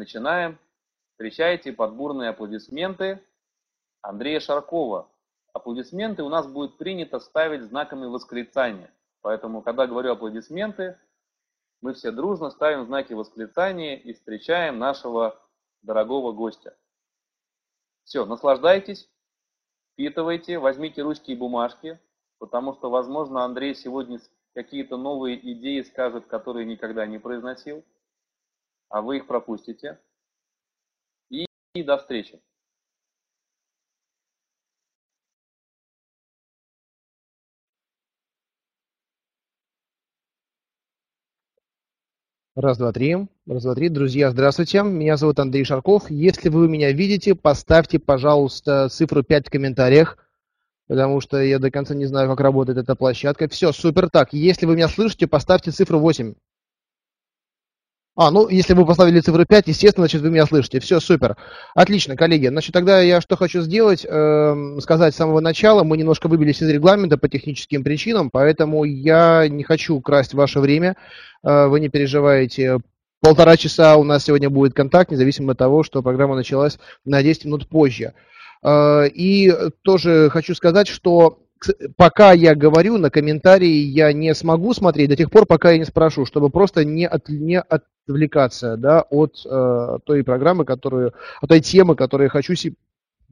начинаем. Встречайте под бурные аплодисменты Андрея Шаркова. Аплодисменты у нас будет принято ставить знаками восклицания. Поэтому, когда говорю аплодисменты, мы все дружно ставим знаки восклицания и встречаем нашего дорогого гостя. Все, наслаждайтесь, впитывайте, возьмите ручки и бумажки, потому что, возможно, Андрей сегодня какие-то новые идеи скажет, которые никогда не произносил, а вы их пропустите. И, и до встречи. Раз, два, три. Раз, два, три. Друзья, здравствуйте. Меня зовут Андрей Шарков. Если вы меня видите, поставьте, пожалуйста, цифру 5 в комментариях, потому что я до конца не знаю, как работает эта площадка. Все, супер. Так, если вы меня слышите, поставьте цифру 8. А, ну, если вы поставили цифру 5, естественно, значит, вы меня слышите. Все, супер. Отлично, коллеги. Значит, тогда я что хочу сделать, э, сказать с самого начала. Мы немножко выбились из регламента по техническим причинам, поэтому я не хочу красть ваше время. Э, вы не переживайте. Полтора часа у нас сегодня будет контакт, независимо от того, что программа началась на 10 минут позже. Э, и тоже хочу сказать, что пока я говорю, на комментарии я не смогу смотреть до тех пор, пока я не спрошу, чтобы просто не, от, не отвлекаться да, от э, той программы, которую, от той темы, которую я хочу си-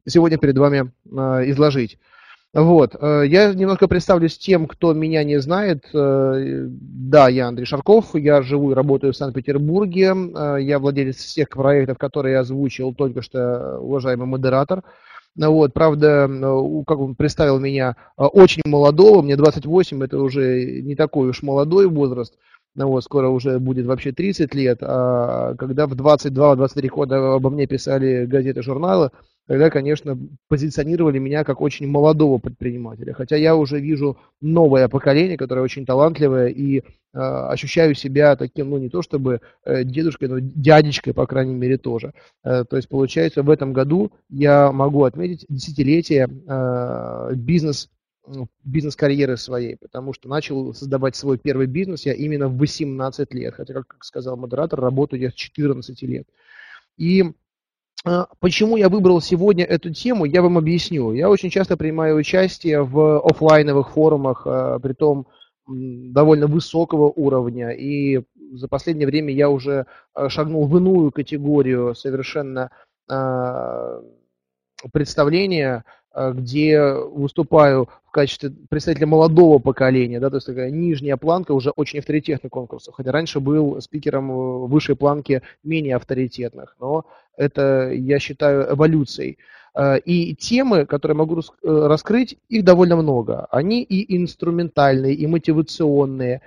сегодня перед вами э, изложить. Вот. Э, я немножко представлюсь тем, кто меня не знает. Э, да, я Андрей Шарков, я живу и работаю в Санкт-Петербурге. Э, я владелец всех проектов, которые я озвучил только что, уважаемый модератор. Вот, правда, как он представил меня а, очень молодого, мне 28, это уже не такой уж молодой возраст, ну вот, скоро уже будет вообще 30 лет, а когда в 22-23 года обо мне писали газеты, журналы, тогда, конечно, позиционировали меня как очень молодого предпринимателя. Хотя я уже вижу новое поколение, которое очень талантливое, и э, ощущаю себя таким, ну, не то чтобы э, дедушкой, но дядечкой, по крайней мере, тоже. Э, то есть, получается, в этом году я могу отметить десятилетие э, бизнес бизнес-карьеры своей, потому что начал создавать свой первый бизнес я именно в 18 лет, хотя, как сказал модератор, работаю я с 14 лет. И Почему я выбрал сегодня эту тему, я вам объясню. Я очень часто принимаю участие в офлайновых форумах, а, при том довольно высокого уровня. И за последнее время я уже а, шагнул в иную категорию совершенно представления, где выступаю в качестве представителя молодого поколения, да, то есть такая нижняя планка уже очень авторитетных конкурсов, хотя раньше был спикером высшей планки менее авторитетных, но это, я считаю, эволюцией. Э, и темы, которые могу э, раскрыть, их довольно много. Они и инструментальные, и мотивационные,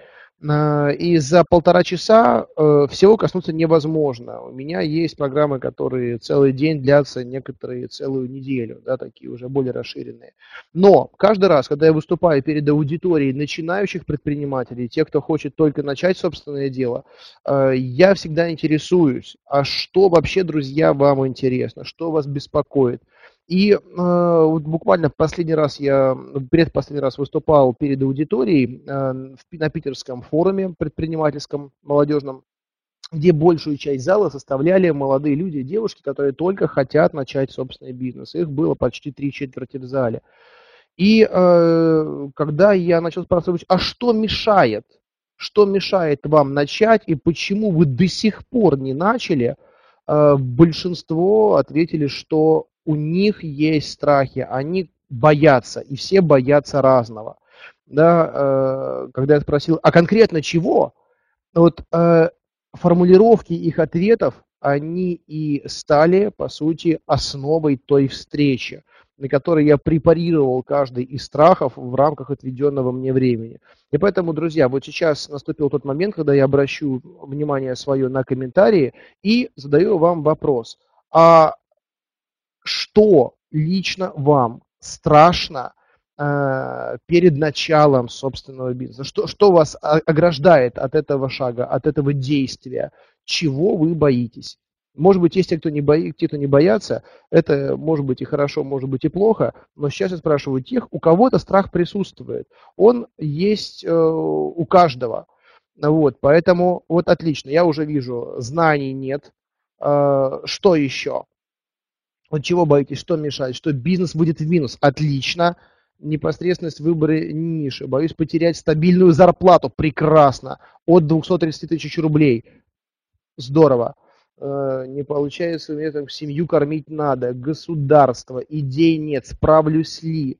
и за полтора часа э, всего коснуться невозможно. У меня есть программы, которые целый день длятся, некоторые целую неделю, да, такие уже более расширенные. Но каждый раз, когда я выступаю перед аудиторией начинающих предпринимателей, тех, кто хочет только начать собственное дело, э, я всегда интересуюсь, а что вообще, друзья, вам интересно, что вас беспокоит, и э, вот буквально последний раз я, предпоследний раз выступал перед аудиторией э, на питерском форуме предпринимательском, молодежном, где большую часть зала составляли молодые люди девушки, которые только хотят начать собственный бизнес. Их было почти три четверти в зале. И э, когда я начал спрашивать, а что мешает? Что мешает вам начать и почему вы до сих пор не начали? Э, большинство ответили, что у них есть страхи, они боятся, и все боятся разного. Да, э, когда я спросил, а конкретно чего? Вот э, формулировки их ответов, они и стали, по сути, основой той встречи, на которой я препарировал каждый из страхов в рамках отведенного мне времени. И поэтому, друзья, вот сейчас наступил тот момент, когда я обращу внимание свое на комментарии и задаю вам вопрос. А что лично вам страшно э, перед началом собственного бизнеса? Что, что вас ограждает от этого шага, от этого действия? Чего вы боитесь? Может быть, есть те, кто не, бои, те, кто не боятся, это может быть и хорошо, может быть и плохо, но сейчас я спрашиваю тех, у кого-то страх присутствует. Он есть э, у каждого. Вот, поэтому вот отлично, я уже вижу, знаний нет, Что еще? Вот чего боитесь, что мешает? Что бизнес будет в минус? Отлично. Непосредственность в выборе ниши. Боюсь потерять стабильную зарплату. Прекрасно. От 230 тысяч рублей. Здорово. Э, не получается, мне там семью кормить надо. Государство. Идей нет. Справлюсь ли?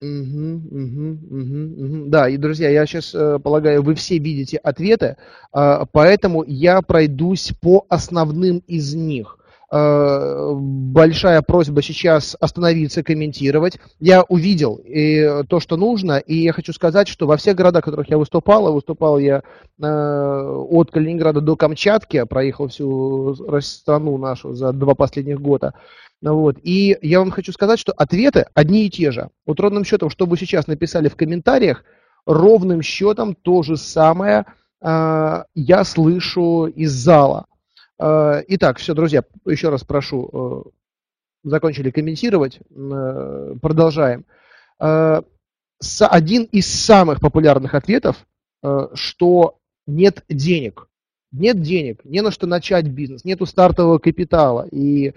Угу, угу, угу, угу. Да, и, друзья, я сейчас э, полагаю, вы все видите ответы, э, поэтому я пройдусь по основным из них. Э, большая просьба сейчас остановиться, комментировать. Я увидел и то, что нужно, и я хочу сказать, что во всех городах, в которых я выступал, выступал я э, от Калининграда до Камчатки, проехал всю страну нашу за два последних года, вот. И я вам хочу сказать, что ответы одни и те же. Вот ровным счетом, что вы сейчас написали в комментариях, ровным счетом то же самое э, я слышу из зала. Э, итак, все, друзья, еще раз прошу, э, закончили комментировать, э, продолжаем. Э, с, один из самых популярных ответов, э, что нет денег. Нет денег, не на что начать бизнес, нету стартового капитала. И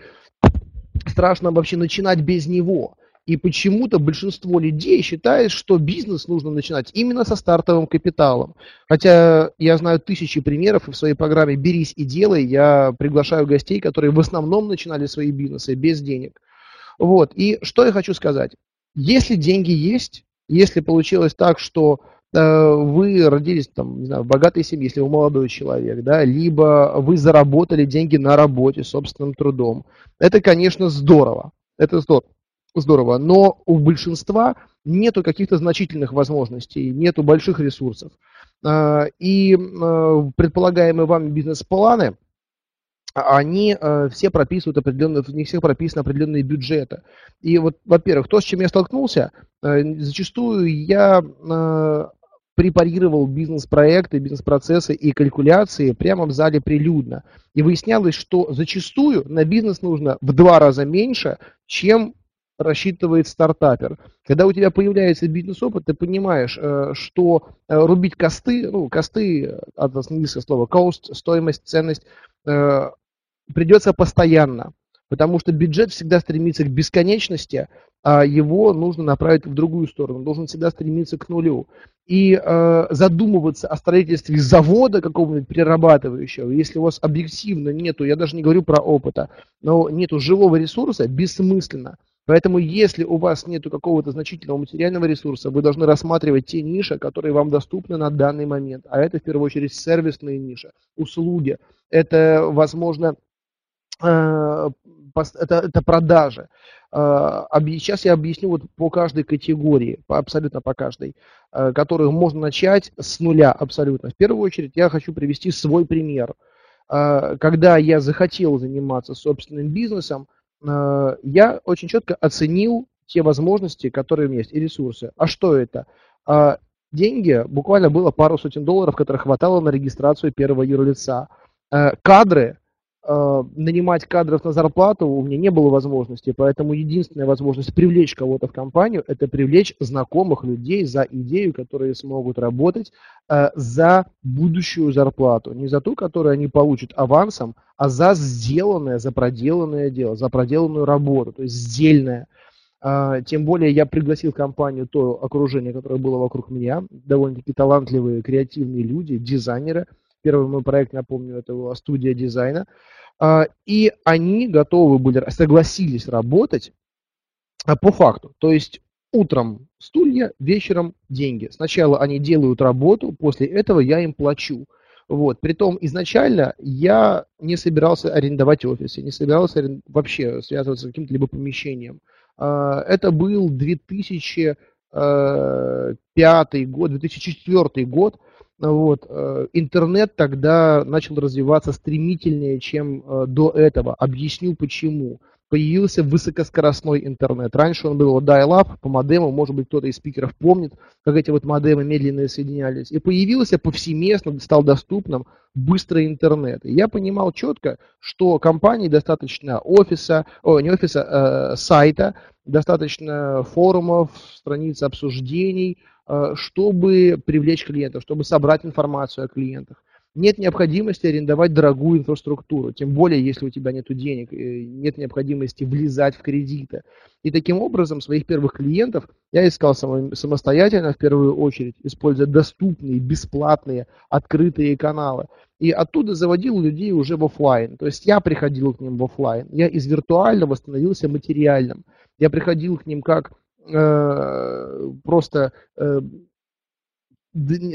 страшно вообще начинать без него. И почему-то большинство людей считает, что бизнес нужно начинать именно со стартовым капиталом. Хотя я знаю тысячи примеров, и в своей программе «Берись и делай» я приглашаю гостей, которые в основном начинали свои бизнесы без денег. Вот. И что я хочу сказать. Если деньги есть, если получилось так, что вы родились там, не знаю, в богатой семье, если вы молодой человек, да, либо вы заработали деньги на работе собственным трудом, это, конечно, здорово. Это здорово но у большинства нету каких-то значительных возможностей, нету больших ресурсов. А, и а, предполагаемые вами бизнес-планы, они э, все прописывают определенные, них всех прописаны определенные бюджеты. И вот, во-первых, то, с чем я столкнулся, э, зачастую я э, препарировал бизнес-проекты, бизнес-процессы и калькуляции прямо в зале прилюдно. И выяснялось, что зачастую на бизнес нужно в два раза меньше, чем рассчитывает стартапер. Когда у тебя появляется бизнес-опыт, ты понимаешь, э, что э, рубить косты, ну, косты, от английского слова cost, стоимость, ценность, э, придется постоянно. Потому что бюджет всегда стремится к бесконечности, а его нужно направить в другую сторону. Он должен всегда стремиться к нулю. И э, задумываться о строительстве завода какого-нибудь перерабатывающего, если у вас объективно нету, я даже не говорю про опыта, но нету живого ресурса, бессмысленно. Поэтому, если у вас нет какого-то значительного материального ресурса, вы должны рассматривать те ниши, которые вам доступны на данный момент. А это, в первую очередь, сервисные ниши, услуги. Это, возможно, э, это, это продажи. Сейчас я объясню вот по каждой категории, по, абсолютно по каждой, э, которую можно начать с нуля абсолютно. В первую очередь я хочу привести свой пример. Когда я захотел заниматься собственным бизнесом, я очень четко оценил те возможности, которые у меня есть, и ресурсы. А что это? А, деньги, буквально было пару сотен долларов, которых хватало на регистрацию первого юрлица. Кадры, нанимать кадров на зарплату у меня не было возможности, поэтому единственная возможность привлечь кого-то в компанию – это привлечь знакомых людей за идею, которые смогут работать э, за будущую зарплату. Не за ту, которую они получат авансом, а за сделанное, за проделанное дело, за проделанную работу, то есть сдельное. Uh, тем более я пригласил в компанию то окружение, которое было вокруг меня, довольно-таки талантливые, креативные люди, дизайнеры – Первый мой проект, напомню, это была студия дизайна. А, и они готовы были, согласились работать а, по факту. То есть утром стулья, вечером деньги. Сначала они делают работу, после этого я им плачу. Вот. Притом изначально я не собирался арендовать офис, я не собирался вообще связываться с каким-то либо помещением. А, это был 2005 год, 2004 год, вот, э, интернет тогда начал развиваться стремительнее, чем э, до этого. Объясню почему. Появился высокоскоростной интернет. Раньше он был dial-up по модему, может быть кто-то из спикеров помнит, как эти вот модемы медленно соединялись. И появился повсеместно, стал доступным быстрый интернет. И я понимал четко, что компании достаточно офиса, о, не офиса, э, сайта, достаточно форумов, страниц обсуждений, чтобы привлечь клиентов, чтобы собрать информацию о клиентах. Нет необходимости арендовать дорогую инфраструктуру, тем более, если у тебя нет денег, нет необходимости влезать в кредиты. И таким образом своих первых клиентов я искал самостоятельно в первую очередь, используя доступные, бесплатные, открытые каналы. И оттуда заводил людей уже в офлайн. То есть я приходил к ним в офлайн. Я из виртуального становился материальным. Я приходил к ним как э, просто э,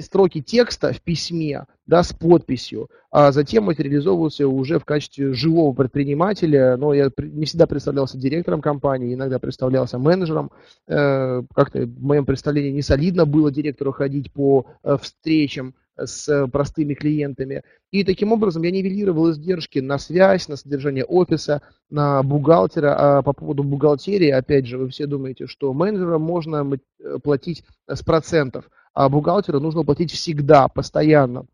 строки текста в письме, да, с подписью, а затем материализовывался уже в качестве живого предпринимателя, но я не всегда представлялся директором компании, иногда представлялся менеджером, э, как-то в моем представлении не солидно было директору ходить по э, встречам с простыми клиентами, и таким образом я нивелировал издержки на связь, на содержание офиса, на бухгалтера, а по поводу бухгалтерии, опять же, вы все думаете, что менеджерам можно э, платить с процентов, а бухгалтеру нужно платить всегда, постоянно.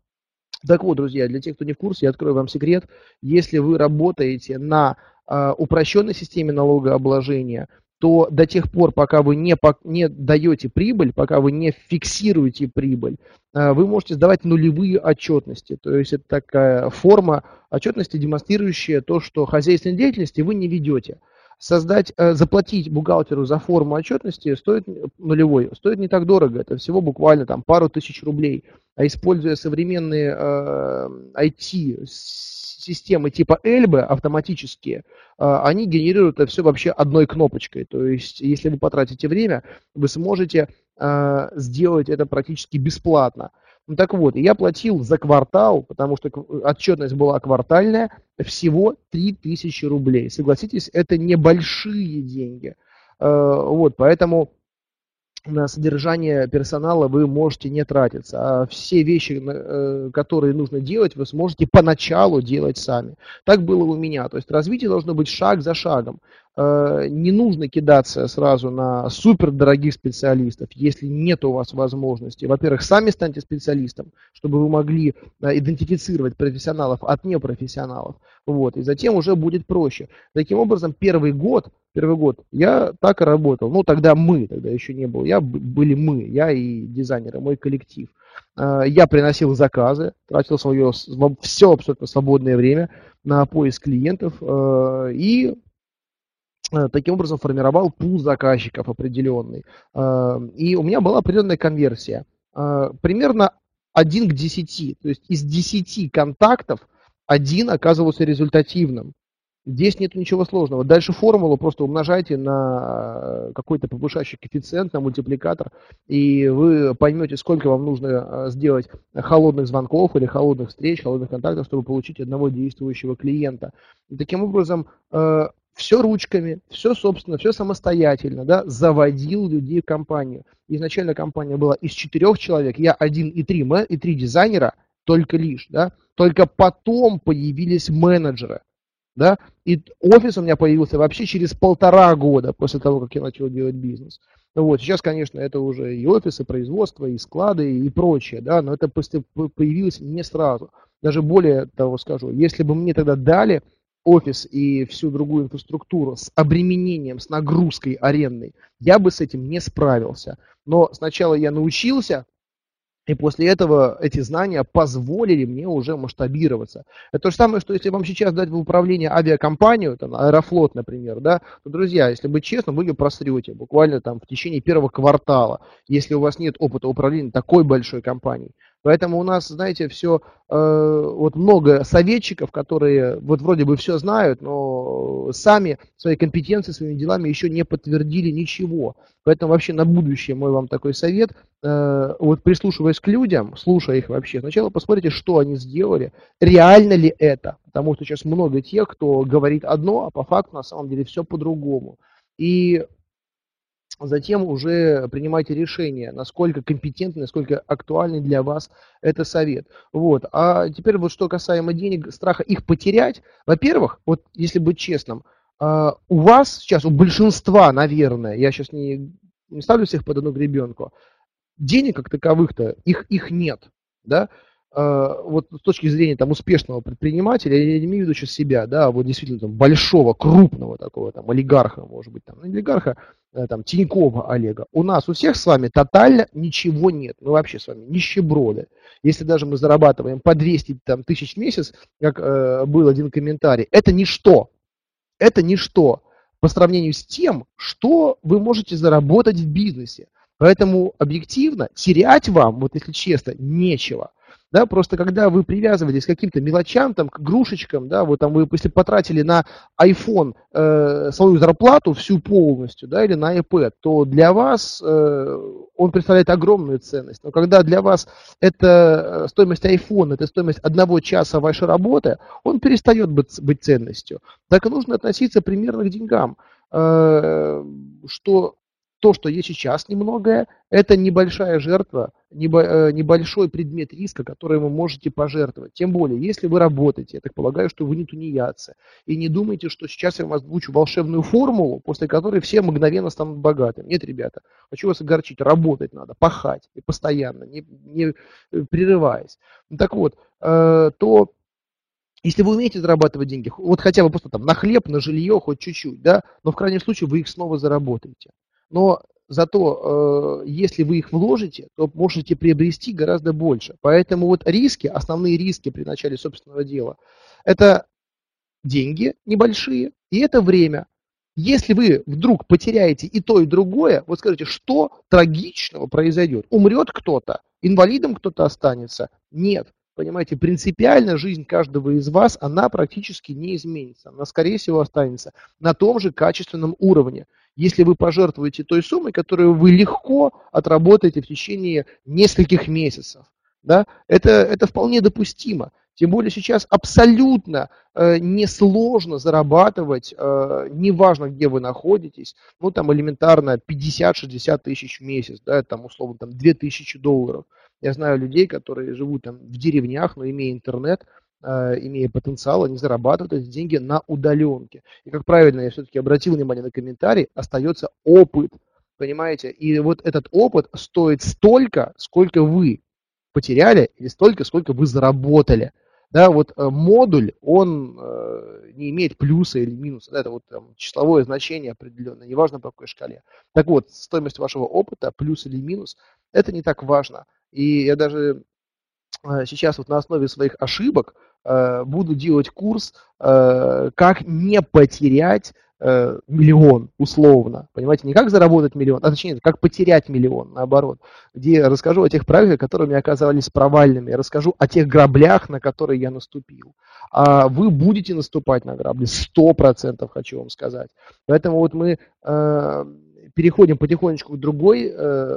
Так вот, друзья, для тех, кто не в курсе, я открою вам секрет. Если вы работаете на э, упрощенной системе налогообложения, то до тех пор, пока вы не, не даете прибыль, пока вы не фиксируете прибыль, э, вы можете сдавать нулевые отчетности. То есть это такая форма отчетности, демонстрирующая то, что хозяйственной деятельности вы не ведете создать, э, заплатить бухгалтеру за форму отчетности стоит нулевой, стоит не так дорого, это всего буквально там пару тысяч рублей. А используя современные э, IT-системы типа Эльбы автоматические, э, они генерируют это все вообще одной кнопочкой. То есть, если вы потратите время, вы сможете э, сделать это практически бесплатно. Ну так вот, я платил за квартал, потому что отчетность была квартальная, всего 3000 рублей. Согласитесь, это небольшие деньги. Э, вот, поэтому на содержание персонала вы можете не тратиться, а все вещи, э, которые нужно делать, вы сможете поначалу делать сами. Так было у меня. То есть развитие должно быть шаг за шагом. Э, не нужно кидаться сразу на супер дорогих специалистов, если нет у вас возможности. Во-первых, сами станьте специалистом, чтобы вы могли э, идентифицировать профессионалов от непрофессионалов. Вот, и затем уже будет проще. Таким образом, первый год, первый год я так и работал. Ну, тогда мы, тогда еще не было. Я, были мы, я и дизайнеры, мой коллектив. Э, я приносил заказы, тратил свое все абсолютно свободное время на поиск клиентов и таким образом формировал пул заказчиков определенный. Э, и у меня была определенная конверсия. Э, примерно 1 к 10. То есть из 10 контактов один оказывался результативным. Здесь нет ничего сложного. Дальше формулу просто умножайте на какой-то повышающий коэффициент, на мультипликатор, и вы поймете, сколько вам нужно сделать холодных звонков или холодных встреч, холодных контактов, чтобы получить одного действующего клиента. И таким образом все ручками, все собственно, все самостоятельно, да, заводил людей в компанию. Изначально компания была из четырех человек, я один и три, и три дизайнера, только лишь, да, только потом появились менеджеры, да, и офис у меня появился вообще через полтора года после того, как я начал делать бизнес. Вот, сейчас, конечно, это уже и офисы, производство, и склады, и прочее, да, но это появилось не сразу. Даже более того скажу, если бы мне тогда дали офис и всю другую инфраструктуру с обременением, с нагрузкой арендной, я бы с этим не справился. Но сначала я научился, и после этого эти знания позволили мне уже масштабироваться. Это то же самое, что если вам сейчас дать в управление авиакомпанию, там, Аэрофлот, например, да, то, друзья, если быть честным, вы ее просрете буквально там в течение первого квартала, если у вас нет опыта управления такой большой компанией. Поэтому у нас, знаете, все, э, вот много советчиков, которые вот вроде бы все знают, но сами своей компетенцией, своими делами еще не подтвердили ничего. Поэтому вообще на будущее мой вам такой совет, э, вот прислушиваясь к людям, слушая их вообще, сначала посмотрите, что они сделали, реально ли это, потому что сейчас много тех, кто говорит одно, а по факту на самом деле все по-другому. И затем уже принимайте решение, насколько компетентный, насколько актуальный для вас это совет. Вот. А теперь вот что касаемо денег, страха их потерять. Во-первых, вот если быть честным, а, у вас сейчас, у большинства, наверное, я сейчас не, не ставлю всех под одну гребенку, денег как таковых-то, их, их нет. Да? А, вот с точки зрения там, успешного предпринимателя, я не имею в виду сейчас себя, да, вот действительно там, большого, крупного такого там, олигарха, может быть, там, олигарха э, там, Тинькова Олега. У нас у всех с вами тотально ничего нет. Мы вообще с вами нищеброды. Если даже мы зарабатываем по 200 там, тысяч в месяц, как э, был один комментарий, это ничто. Это ничто по сравнению с тем, что вы можете заработать в бизнесе. Поэтому объективно терять вам, вот если честно, нечего – да, просто когда вы привязываетесь к каким-то мелочам, там, к игрушечкам, да, вот там вы если потратили на iPhone э, свою зарплату всю полностью, да, или на iPad, то для вас э, он представляет огромную ценность. Но когда для вас это э, стоимость iPhone, это стоимость одного часа вашей работы, он перестает быть, быть ценностью. Так и нужно относиться примерно к деньгам, э, что то, что есть сейчас немногое, это небольшая жертва, э, небольшой предмет риска, который вы можете пожертвовать. Тем более, если вы работаете, я так полагаю, что вы не тунеядцы. И не думайте, что сейчас я вам озвучу волшебную формулу, после которой все мгновенно станут богатыми. Нет, ребята, хочу вас огорчить, работать надо, пахать, и постоянно, не, не э, прерываясь. Так вот, э, то если вы умеете зарабатывать деньги, вот хотя бы просто там на хлеб, на жилье, хоть чуть-чуть, да, но в крайнем случае вы их снова заработаете но зато э, если вы их вложите, то можете приобрести гораздо больше. Поэтому вот риски, основные риски при начале собственного дела, это деньги небольшие и это время. Если вы вдруг потеряете и то, и другое, вот скажите, что трагичного произойдет? Умрет кто-то? Инвалидом кто-то останется? Нет. Понимаете, принципиально жизнь каждого из вас, она практически не изменится. Она, скорее всего, останется на том же качественном уровне если вы пожертвуете той суммой, которую вы легко отработаете в течение нескольких месяцев. Да? Это, это вполне допустимо. Тем более сейчас абсолютно э, несложно зарабатывать, э, неважно, где вы находитесь, ну там элементарно 50-60 тысяч в месяц, да, там условно там 2000 долларов. Я знаю людей, которые живут там в деревнях, но имея интернет, имея потенциал, они зарабатывают эти деньги на удаленке. И как правильно я все-таки обратил внимание на комментарий, остается опыт. Понимаете? И вот этот опыт стоит столько, сколько вы потеряли, или столько, сколько вы заработали. Да, вот э, модуль, он э, не имеет плюса или минуса. Это вот там, числовое значение определенное, неважно по какой шкале. Так вот, стоимость вашего опыта, плюс или минус, это не так важно. И я даже э, сейчас вот на основе своих ошибок Э, буду делать курс, э, как не потерять э, миллион, условно. Понимаете, не как заработать миллион, а точнее, как потерять миллион, наоборот. Где я расскажу о тех проектах, которые у меня оказались провальными. Я расскажу о тех граблях, на которые я наступил. А вы будете наступать на грабли, сто процентов хочу вам сказать. Поэтому вот мы переходим потихонечку к другой,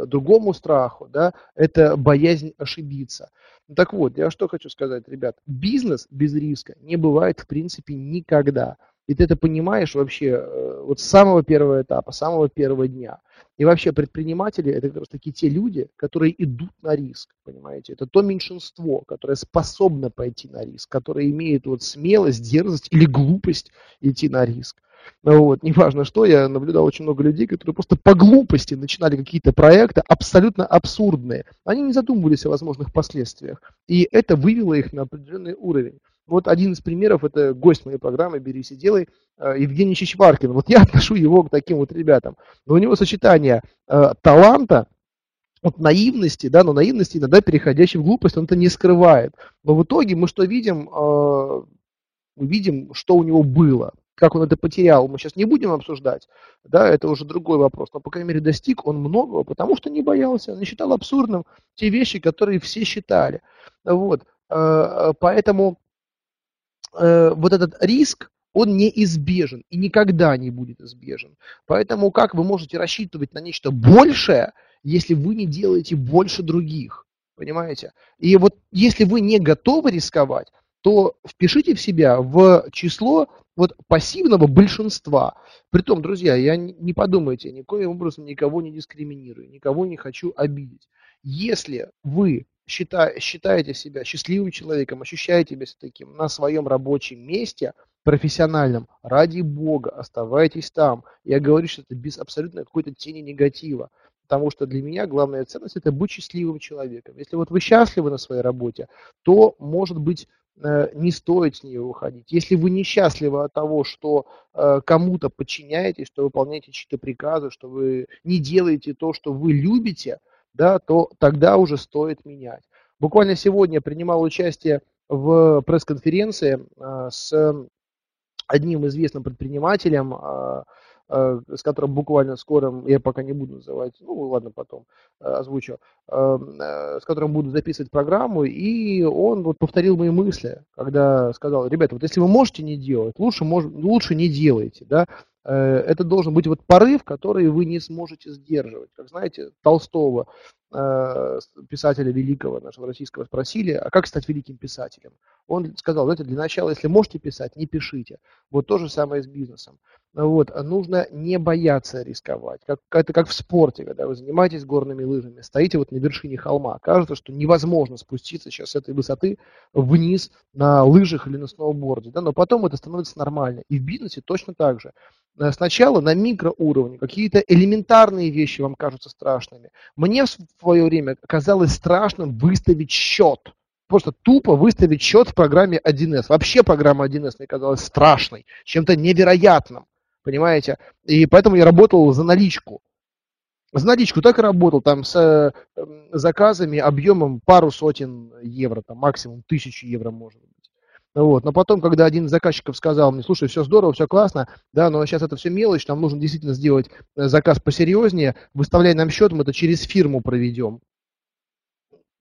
другому страху, да, это боязнь ошибиться. Так вот, я что хочу сказать, ребят. Бизнес без риска не бывает в принципе никогда. И ты это понимаешь вообще э, вот с самого первого этапа, с самого первого дня. И вообще предприниматели это как раз таки те люди, которые идут на риск, понимаете. Это то меньшинство, которое способно пойти на риск, которое имеет вот смелость, дерзость или глупость идти на риск. Вот, неважно что, я наблюдал очень много людей, которые просто по глупости начинали какие-то проекты абсолютно абсурдные. Они не задумывались о возможных последствиях. И это вывело их на определенный уровень. Вот один из примеров, это гость моей программы «Берись и делай», э, Евгений Чичваркин. Вот я отношу его к таким вот ребятам. Но у него сочетание э, таланта, от наивности, да, но наивности иногда переходящей в глупость, он это не скрывает. Но в итоге мы что видим? Э, мы видим, что у него было как он это потерял, мы сейчас не будем обсуждать, да, это уже другой вопрос, но, по крайней мере, достиг он многого, потому что не боялся, не считал абсурдным те вещи, которые все считали, вот, э, поэтому э, вот этот риск, он неизбежен и никогда не будет избежен. Поэтому как вы можете рассчитывать на нечто большее, если вы не делаете больше других? Понимаете? И вот если вы не готовы рисковать, то впишите в себя в число вот пассивного большинства. Притом, друзья, я не подумайте, никоим образом никого не дискриминирую, никого не хочу обидеть. Если вы счита, считаете себя счастливым человеком, ощущаете себя таким на своем рабочем месте, профессиональном, ради бога, оставайтесь там. Я говорю, что это без абсолютно какой-то тени негатива. Потому что для меня главная ценность – это быть счастливым человеком. Если вот вы счастливы на своей работе, то, может быть, не стоит с нее выходить. Если вы несчастливы от того, что э, кому-то подчиняетесь, что выполняете чьи-то приказы, что вы не делаете то, что вы любите, да, то тогда уже стоит менять. Буквально сегодня принимал участие в пресс-конференции э, с одним известным предпринимателем, э, э, с которым буквально скоро, я пока не буду называть, ну ладно, потом озвучу, с которым буду записывать программу, и он вот повторил мои мысли, когда сказал, ребята, вот если вы можете не делать, лучше, мож, лучше не делайте, да, это должен быть вот порыв, который вы не сможете сдерживать. Как знаете, Толстого Э, писателя великого нашего российского спросили, а как стать великим писателем? Он сказал, знаете, для начала, если можете писать, не пишите. Вот то же самое с бизнесом. Вот, нужно не бояться рисковать. Как, это как в спорте, когда вы занимаетесь горными лыжами, стоите вот на вершине холма. Кажется, что невозможно спуститься сейчас с этой высоты вниз на лыжах или на сноуборде. Да? Но потом это становится нормально. И в бизнесе точно так же. Э, сначала на микроуровне какие-то элементарные вещи вам кажутся страшными. Мне в свое время казалось страшным выставить счет. Просто тупо выставить счет в программе 1С. Вообще программа 1С мне казалась страшной, чем-то невероятным. Понимаете? И поэтому я работал за наличку. За наличку так и работал, там с э, заказами объемом пару сотен евро, там максимум тысячу евро может быть. Вот. Но потом, когда один из заказчиков сказал мне, слушай, все здорово, все классно, да, но сейчас это все мелочь, нам нужно действительно сделать э, заказ посерьезнее, выставляй нам счет, мы это через фирму проведем.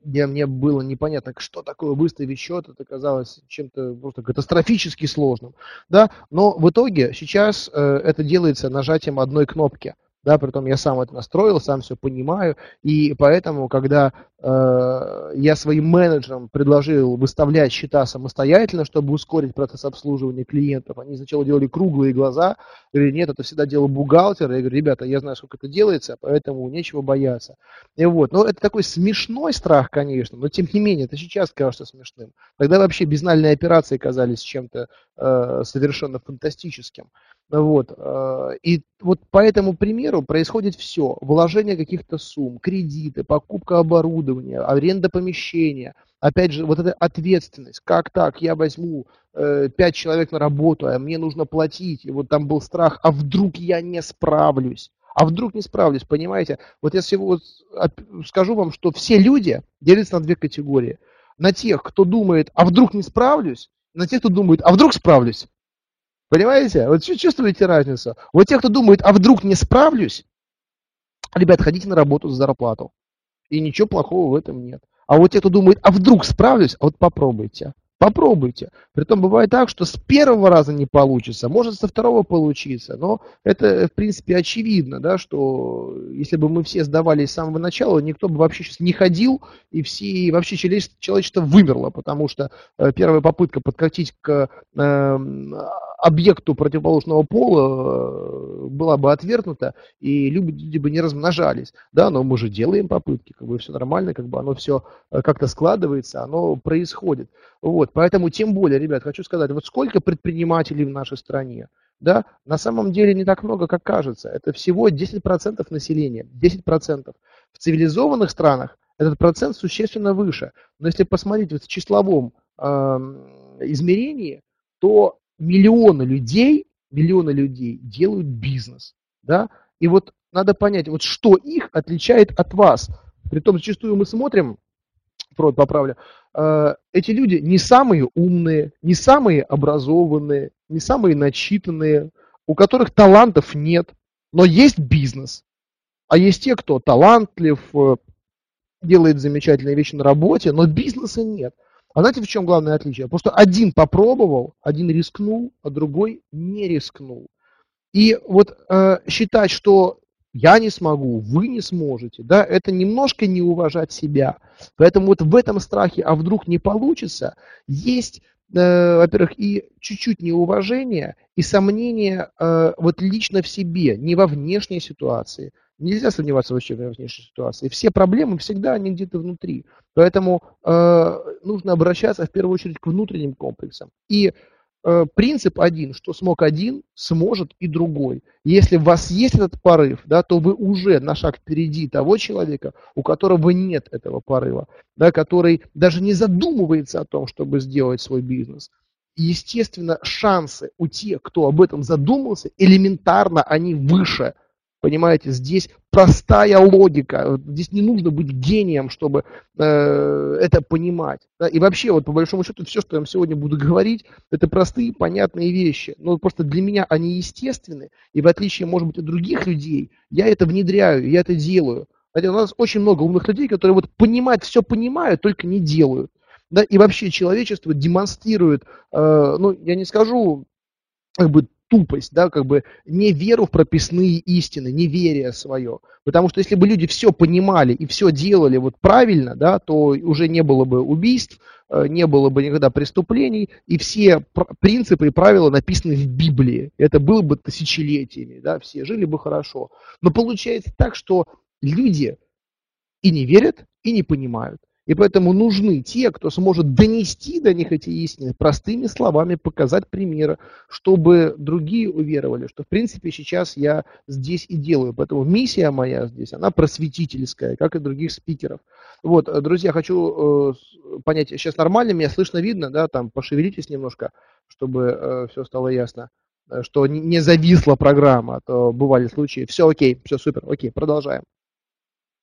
Где мне было непонятно, что такое выставить счет, это казалось чем-то просто катастрофически сложным. Да? Но в итоге сейчас э, это делается нажатием одной кнопки – да, при том я сам это настроил, сам все понимаю, и поэтому, когда э, я своим менеджерам предложил выставлять счета самостоятельно, чтобы ускорить процесс обслуживания клиентов, они сначала делали круглые глаза, говорили, нет, это всегда дело бухгалтера, я говорю, ребята, я знаю, сколько это делается, поэтому нечего бояться. И вот, но это такой смешной страх, конечно, но тем не менее, это сейчас кажется смешным. Тогда вообще безнальные операции казались чем-то э, совершенно фантастическим. Вот. Э, и вот по этому примеру происходит все. Вложение каких-то сумм, кредиты, покупка оборудования, аренда помещения. Опять же, вот эта ответственность. Как так? Я возьму э, пять человек на работу, а мне нужно платить. И вот там был страх, а вдруг я не справлюсь? А вдруг не справлюсь, понимаете? Вот я всего скажу вам, что все люди делятся на две категории. На тех, кто думает, а вдруг не справлюсь, на тех, кто думает, а вдруг справлюсь. Понимаете? Вот чувствуете разницу? Вот те, кто думает, а вдруг не справлюсь, ребят, ходите на работу за зарплату. И ничего плохого в этом нет. А вот те, кто думает, а вдруг справлюсь, вот попробуйте. Попробуйте. Притом бывает так, что с первого раза не получится, может со второго получиться, но это, в принципе, очевидно, да, что если бы мы все сдавались с самого начала, никто бы вообще сейчас не ходил, и все, и вообще человечество вымерло, потому что э, первая попытка подкатить к э, объекту противоположного пола э, была бы отвергнута, и люди бы не размножались. Да, но мы же делаем попытки, как бы все нормально, как бы оно все э, как-то складывается, оно происходит. Вот, поэтому тем более, ребят, хочу сказать, вот сколько предпринимателей в нашей стране, да, на самом деле не так много, как кажется. Это всего 10% населения, 10%. В цивилизованных странах этот процент существенно выше. Но если посмотреть вот в числовом э, измерении, то миллионы людей, миллионы людей делают бизнес, да, и вот надо понять, вот что их отличает от вас. Притом зачастую мы смотрим, провод поправлю, э, эти люди не самые умные, не самые образованные, не самые начитанные, у которых талантов нет, но есть бизнес. А есть те, кто талантлив, э, делает замечательные вещи на работе, но бизнеса нет. А знаете, в чем главное отличие? Просто один попробовал, один рискнул, а другой не рискнул. И вот э, считать, что я не смогу, вы не сможете, да, это немножко не уважать себя. Поэтому вот в этом страхе, а вдруг не получится, есть, э, во-первых, и чуть-чуть неуважение, и сомнение э, вот лично в себе, не во внешней ситуации, Нельзя сомневаться вообще в внешней ситуации. Все проблемы всегда они где-то внутри. Поэтому э, нужно обращаться в первую очередь к внутренним комплексам. И э, принцип один, что смог один, сможет и другой. Если у вас есть этот порыв, да, то вы уже на шаг впереди того человека, у которого нет этого порыва, да, который даже не задумывается о том, чтобы сделать свой бизнес. естественно, шансы у тех, кто об этом задумался, элементарно они выше – Понимаете, здесь простая логика. Здесь не нужно быть гением, чтобы э, это понимать. Да? И вообще, вот по большому счету, все, что я вам сегодня буду говорить, это простые, понятные вещи. Но просто для меня они естественны. И в отличие, может быть, от других людей, я это внедряю, я это делаю. Знаете, у нас очень много умных людей, которые вот понимают, все понимают, только не делают. Да, и вообще человечество демонстрирует, э, ну, я не скажу, как бы тупость, да, как бы не веру в прописные истины, неверие свое. Потому что если бы люди все понимали и все делали вот правильно, да, то уже не было бы убийств, э, не было бы никогда преступлений, и все принципы и правила написаны в Библии. Это было бы тысячелетиями, да, все жили бы хорошо. Но получается так, что люди и не верят, и не понимают. И поэтому нужны те, кто сможет донести до них эти истины, простыми словами показать примеры, чтобы другие уверовали, что в принципе сейчас я здесь и делаю. Поэтому миссия моя здесь, она просветительская, как и других спикеров. Вот, друзья, хочу э, понять, сейчас нормально, меня слышно, видно, да, там пошевелитесь немножко, чтобы э, все стало ясно э, что не зависла программа, а то бывали случаи. Все окей, все супер, окей, продолжаем.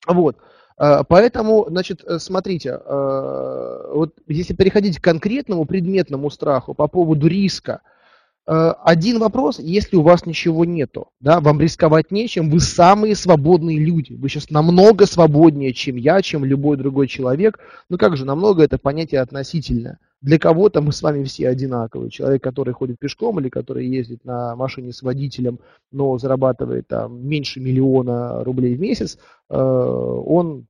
Вот. Э, поэтому, значит, э, смотрите, э, вот если переходить к конкретному предметному страху по поводу риска, один вопрос, если у вас ничего нету, да, вам рисковать нечем, вы самые свободные люди, вы сейчас намного свободнее, чем я, чем любой другой человек, ну как же, намного это понятие относительное. Для кого-то мы с вами все одинаковые. Человек, который ходит пешком или который ездит на машине с водителем, но зарабатывает там меньше миллиона рублей в месяц, он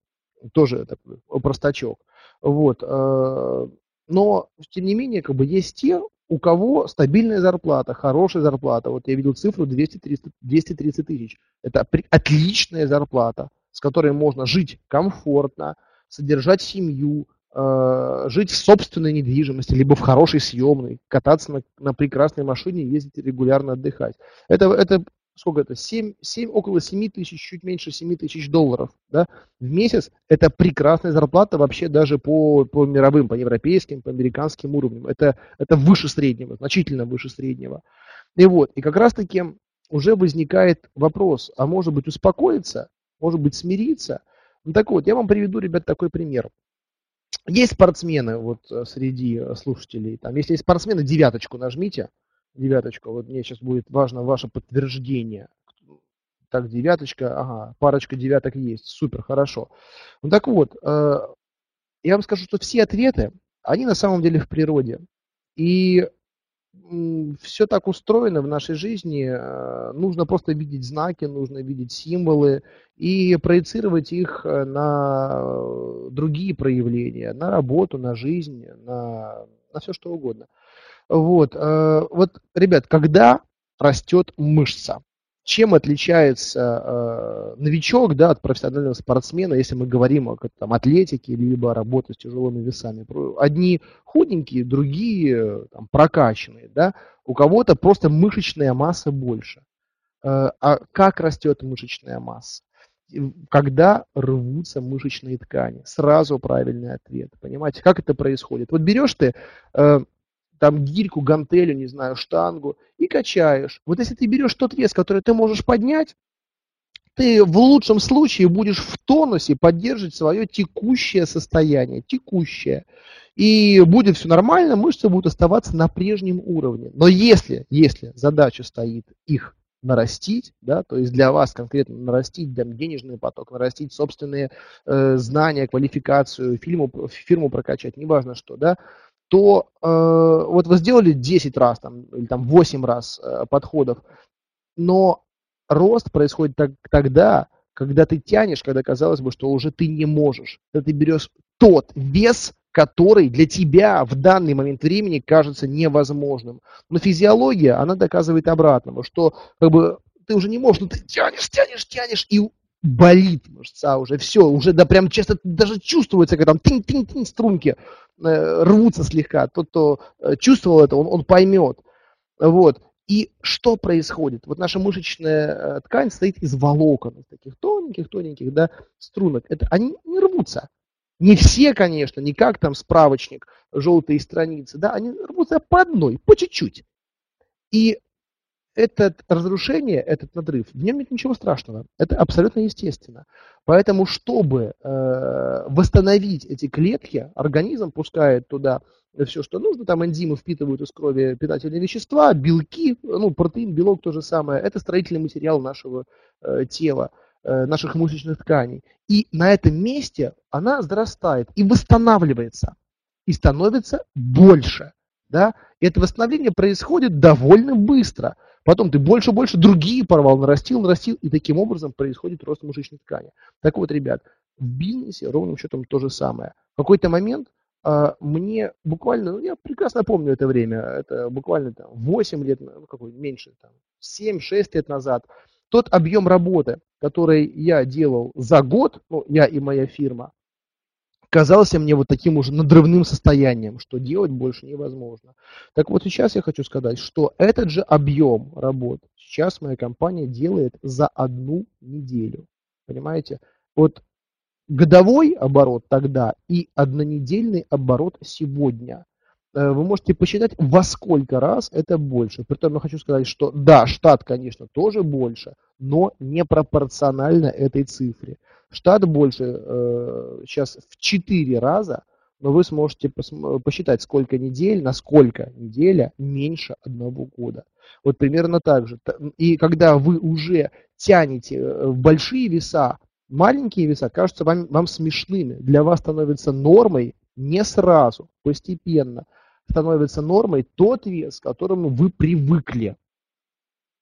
тоже такой простачок. Вот. Э, но, тем не менее, как бы есть те, у кого стабильная зарплата, хорошая зарплата. Вот я видел цифру 230, 230 тысяч. Это отличная зарплата, с которой можно жить комфортно, содержать семью, э, жить в собственной недвижимости, либо в хорошей съемной, кататься на, на прекрасной машине, ездить регулярно отдыхать. Это, это сколько это, 7, 7, около 7 тысяч, чуть меньше 7 тысяч долларов да, в месяц. Это прекрасная зарплата вообще даже по, по мировым, по европейским, по американским уровням. Это, это выше среднего, значительно выше среднего. И вот, и как раз таки уже возникает вопрос, а может быть успокоиться, может быть смириться. Ну так вот, я вам приведу, ребят, такой пример. Есть спортсмены вот э, среди слушателей, там, если есть спортсмены, девяточку нажмите, девяточку. Вот мне сейчас будет важно ваше подтверждение. Так, девяточка, ага, парочка девяток есть, супер, хорошо. Ну так вот, э, я вам скажу, что все ответы, они на самом деле в природе. И все так устроено в нашей жизни, э, нужно просто видеть знаки, нужно видеть символы и проецировать их э, на другие проявления, на работу, на жизнь, на, на все что угодно. Вот, э, вот, ребят, когда растет мышца? Чем отличается э, новичок да, от профессионального спортсмена, если мы говорим о там, атлетике, либо работе с тяжелыми весами? Одни худенькие, другие там, прокачанные. Да? У кого-то просто мышечная масса больше. Э, а как растет мышечная масса? когда рвутся мышечные ткани. Сразу правильный ответ. Понимаете, как это происходит? Вот берешь ты э, там гирьку, гантелю, не знаю, штангу, и качаешь. Вот если ты берешь тот вес, который ты можешь поднять, ты в лучшем случае будешь в тонусе поддерживать свое текущее состояние, текущее. И будет все нормально, мышцы будут оставаться на прежнем уровне. Но если, если задача стоит их нарастить, да, то есть для вас конкретно нарастить там, денежный поток, нарастить собственные э, знания, квалификацию, фирму, фирму прокачать, неважно что, да, то э, вот вы сделали 10 раз там, или там 8 раз э, подходов, но рост происходит так, тогда, когда ты тянешь, когда казалось бы, что уже ты не можешь. Когда ты берешь тот вес, который для тебя в данный момент времени кажется невозможным. Но физиология, она доказывает обратного, что как бы ты уже не можешь, но ты тянешь, тянешь, тянешь, и болит мышца уже, все, уже да прям часто даже чувствуется, когда там тынь-тынь-тынь струнки э, рвутся слегка. Тот, кто э, чувствовал это, он, он поймет. Вот. И что происходит? Вот наша мышечная э, ткань состоит из волокон, таких тоненьких-тоненьких, да, струнок. Это, они не рвутся. Не все, конечно, не как там справочник, желтые страницы, да, они рвутся по одной, по чуть-чуть. И это разрушение, этот надрыв, в нем нет ничего страшного. Это абсолютно естественно. Поэтому, чтобы э, восстановить эти клетки, организм пускает туда все, что нужно. Там энзимы впитывают из крови питательные вещества, белки, ну, протеин, белок то же самое. Это строительный материал нашего э, тела, э, наших мышечных тканей. И на этом месте она зарастает и восстанавливается, и становится больше. Да? И это восстановление происходит довольно быстро. Потом ты больше и больше другие порвал, нарастил, нарастил, и таким образом происходит рост мышечной ткани. Так вот, ребят, в бизнесе ровным счетом то же самое. В какой-то момент а, мне буквально, ну, я прекрасно помню это время, это буквально там 8 лет, ну какой меньше, там 7-6 лет назад, тот объем работы, который я делал за год, ну, я и моя фирма, казался мне вот таким уже надрывным состоянием, что делать больше невозможно. Так вот сейчас я хочу сказать, что этот же объем работ сейчас моя компания делает за одну неделю. Понимаете? Вот годовой оборот тогда и однонедельный оборот сегодня. Э, вы можете посчитать, во сколько раз это больше. Притом я хочу сказать, что да, штат, конечно, тоже больше, но не пропорционально этой цифре. Штат больше э, сейчас в 4 раза, но вы сможете посчитать, сколько недель, на сколько неделя меньше одного года. Вот примерно так же. И когда вы уже тянете э, большие веса, маленькие веса кажутся вам, вам смешными. Для вас становится нормой не сразу, постепенно становится нормой тот вес, к которому вы привыкли.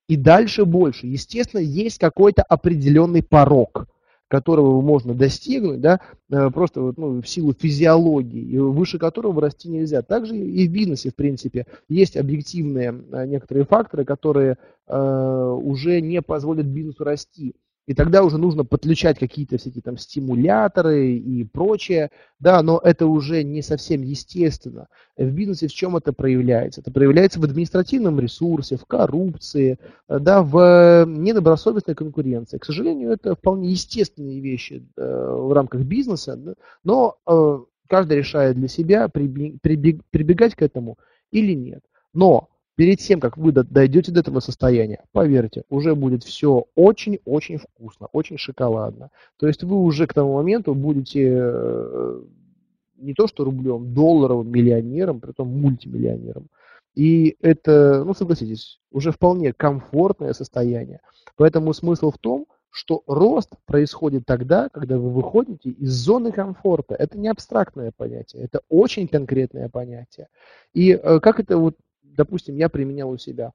И дальше больше. Естественно, есть какой-то определенный порог – которого можно достигнуть, да, э, просто вот, ну, в силу физиологии, выше которого расти нельзя. Также и в бизнесе, в принципе, есть объективные э, некоторые факторы, которые э, уже не позволят бизнесу расти. И тогда уже нужно подключать какие-то всякие там стимуляторы и прочее, да, но это уже не совсем естественно. В бизнесе в чем это проявляется? Это проявляется в административном ресурсе, в коррупции, да, в недобросовестной конкуренции. К сожалению, это вполне естественные вещи э, в рамках бизнеса, но э, каждый решает для себя, прибегать к этому или нет. Но перед тем, как вы дойдете до этого состояния, поверьте, уже будет все очень-очень вкусно, очень шоколадно. То есть вы уже к тому моменту будете э, не то что рублем, долларовым миллионером, при том мультимиллионером. И это, ну согласитесь, уже вполне комфортное состояние. Поэтому смысл в том, что рост происходит тогда, когда вы выходите из зоны комфорта. Это не абстрактное понятие, это очень конкретное понятие. И э, как это вот допустим, я применял у себя.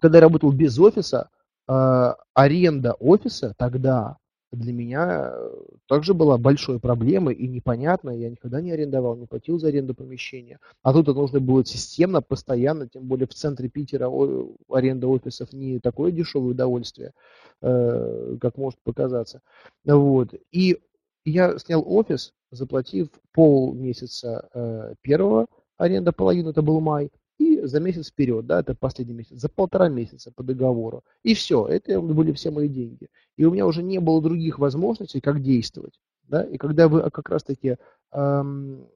Когда я работал без офиса, э, аренда офиса тогда для меня э, также была большой проблемой и непонятной. Я никогда не арендовал, не платил за аренду помещения. А тут это нужно было системно, постоянно, тем более в центре Питера аренда офисов не такое дешевое удовольствие, э, как может показаться. Вот. И я снял офис, заплатив полмесяца первого аренда, половину, это был май, за месяц вперед, да, это последний месяц, за полтора месяца по договору. И все, это были все мои деньги. И у меня уже не было других возможностей, как действовать. Да? И когда вы как раз-таки эм,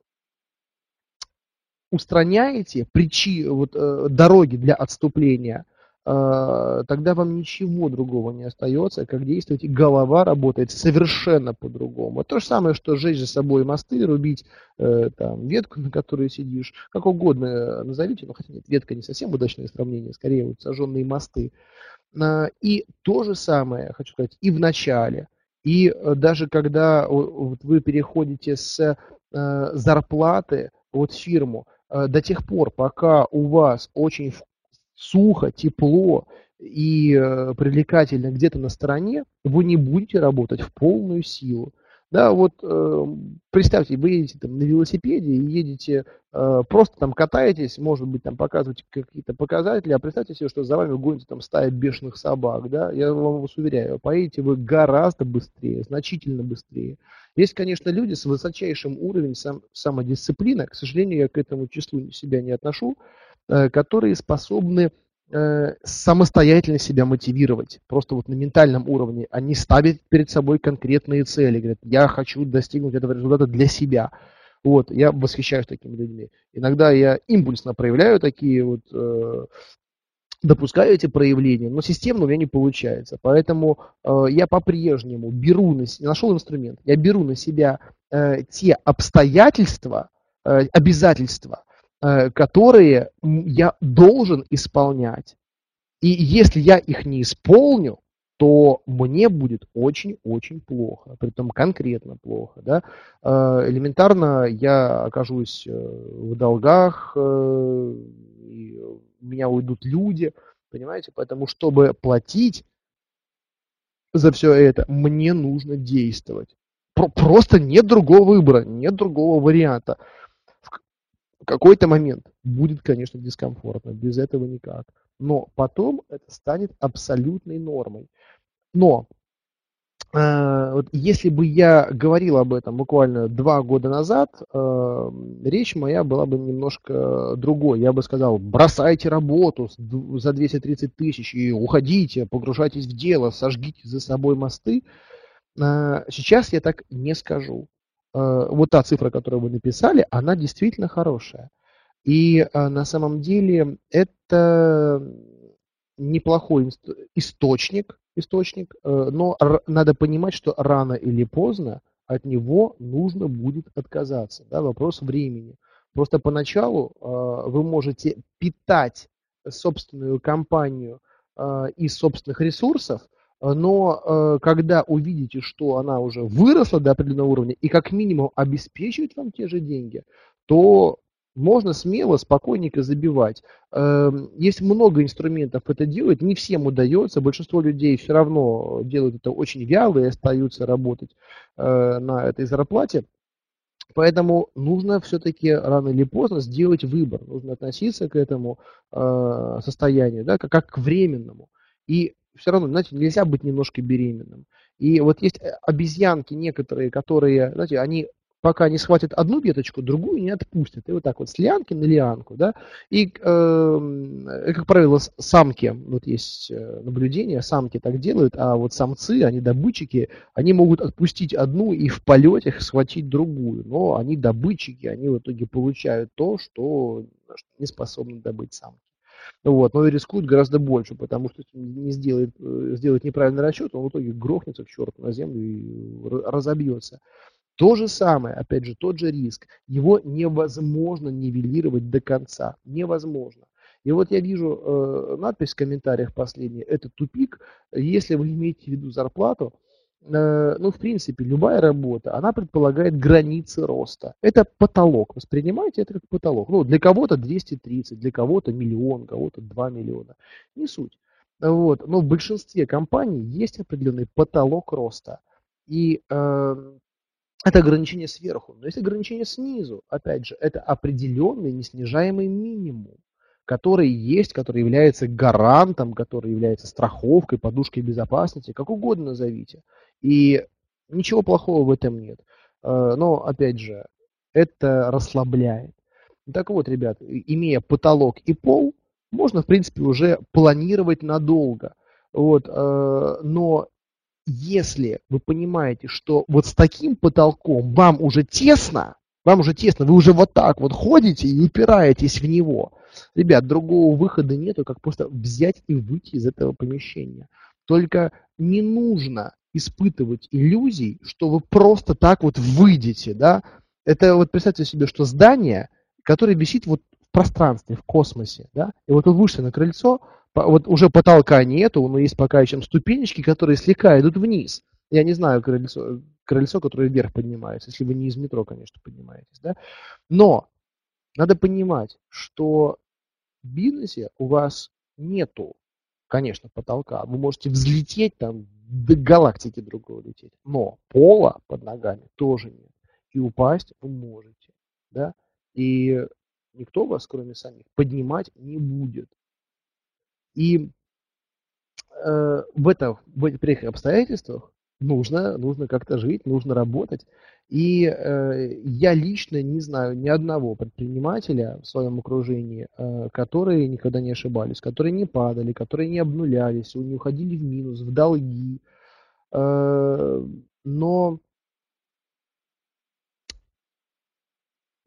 устраняете причи, вот, э, дороги для отступления – а, тогда вам ничего другого не остается, как действовать, и голова работает совершенно по-другому. То же самое, что сжечь за собой мосты, рубить э, там, ветку, на которой сидишь, как угодно э, назовите, но хотя нет, ветка не совсем удачное сравнение, скорее вот сожженные мосты. А, и то же самое, хочу сказать, и в начале, и э, даже когда вот вы переходите с зарплаты вот фирму, до тех пор, пока у вас очень сухо, тепло и э, привлекательно где-то на стороне, вы не будете работать в полную силу. Да, вот э, представьте, вы едете там на велосипеде и едете, э, просто там катаетесь, может быть, там показываете какие-то показатели, а представьте себе, что за вами гонится там стая бешеных собак, да, я вам вас уверяю, поедете вы гораздо быстрее, значительно быстрее. Есть, конечно, люди с высочайшим уровнем сам, самодисциплины, к сожалению, я к этому числу себя не отношу, которые способны Э, самостоятельно себя мотивировать, просто вот на ментальном уровне. Они ставят перед собой конкретные цели, говорят, я хочу достигнуть этого результата для себя. Вот, я восхищаюсь такими людьми. Иногда я импульсно проявляю такие вот, э, допускаю эти проявления, но системно у меня не получается. Поэтому э, я по-прежнему беру на себя, нашел инструмент, я беру на себя э, те обстоятельства, э, обязательства, Э, которые я должен исполнять. И если я их не исполню, то мне будет очень-очень плохо, притом конкретно плохо. Да? Э, элементарно я окажусь э, в долгах, и у меня уйдут люди, понимаете? Поэтому, чтобы платить за все это, мне нужно действовать. Просто нет другого выбора, нет другого варианта какой-то момент будет, конечно, дискомфортно, без этого никак. Но потом это станет абсолютной нормой. Но э, вот если бы я говорил об этом буквально два года назад, э, речь моя была бы немножко другой. Я бы сказал, бросайте работу за 230 тысяч и уходите, погружайтесь в дело, сожгите за собой мосты. Э, сейчас я так не скажу. Э, вот та цифра, которую вы написали, она действительно хорошая. И э, на самом деле это неплохой источник, источник, э, но надо понимать, что рано или поздно от него нужно будет отказаться. Да, вопрос времени. Просто поначалу вы можете питать собственную компанию из собственных ресурсов, но э, когда увидите, что она уже выросла до определенного уровня и как минимум обеспечивает вам те же деньги, то можно смело, спокойненько забивать. Э, есть много инструментов это делать, не всем удается, большинство людей все равно делают это очень вяло и остаются работать э, на этой зарплате. Поэтому нужно все-таки рано или поздно сделать выбор, нужно относиться к этому э, состоянию, да, как, как к временному. И все равно, знаете, нельзя быть немножко беременным. И вот есть э, обезьянки некоторые, которые, знаете, они пока не схватят одну веточку, другую не отпустят. И вот так вот с лианки на лианку, да. И, э, как правило, самки, вот есть э, наблюдение, самки так делают, а вот самцы, они добытчики, они могут отпустить одну и в полете схватить другую. Но они добытчики, они в итоге получают то, что не способны добыть самки. Вот, но и рискует гораздо больше, потому что не сделает, э, сделает неправильный расчет, он в итоге грохнется к черту на землю и разобьется. То же самое, опять же, тот же риск. Его невозможно нивелировать до конца. Невозможно. И вот я вижу э, надпись в комментариях последняя, это тупик. Если вы имеете в виду зарплату, Э, ну, в принципе, любая работа, она предполагает границы роста. Это потолок. Воспринимайте это как потолок. Ну, для кого-то 230, для кого-то миллион, кого-то 2 миллиона. Не суть. Вот. Но в большинстве компаний есть определенный потолок роста. И э, это ограничение сверху. Но есть ограничение снизу. Опять же, это определенный неснижаемый минимум который есть, который является гарантом, который является страховкой, подушкой безопасности, как угодно назовите. И ничего плохого в этом нет. Э, но, опять же, это расслабляет. Так вот, ребят, имея потолок и пол, можно, в принципе, уже планировать надолго. Вот, э, но если вы понимаете, что вот с таким потолком вам уже тесно, вам уже тесно, вы уже вот так вот ходите и упираетесь в него, ребят, другого выхода нету, как просто взять и выйти из этого помещения. Только не нужно испытывать иллюзий, что вы просто так вот выйдете, да. Это вот представьте себе, что здание, которое висит вот в пространстве, в космосе, да, и вот вы вышли на крыльцо, вот уже потолка нету, но есть пока еще ступенечки, которые слегка идут вниз. Я не знаю крыльцо, крыльцо, которое вверх поднимается, если вы не из метро, конечно, поднимаетесь, да. Но надо понимать, что в бизнесе у вас нету конечно, потолка. Вы можете взлететь там до галактики другого лететь. Но пола под ногами тоже нет. И упасть вы можете. Да? И никто вас, кроме самих, поднимать не будет. И э, в, это, в этих обстоятельствах нужно, нужно как-то жить, нужно работать. И э, я лично не знаю ни одного предпринимателя в своем окружении, э, которые никогда не ошибались, которые не падали, которые не обнулялись, не уходили в минус, в долги. Э, но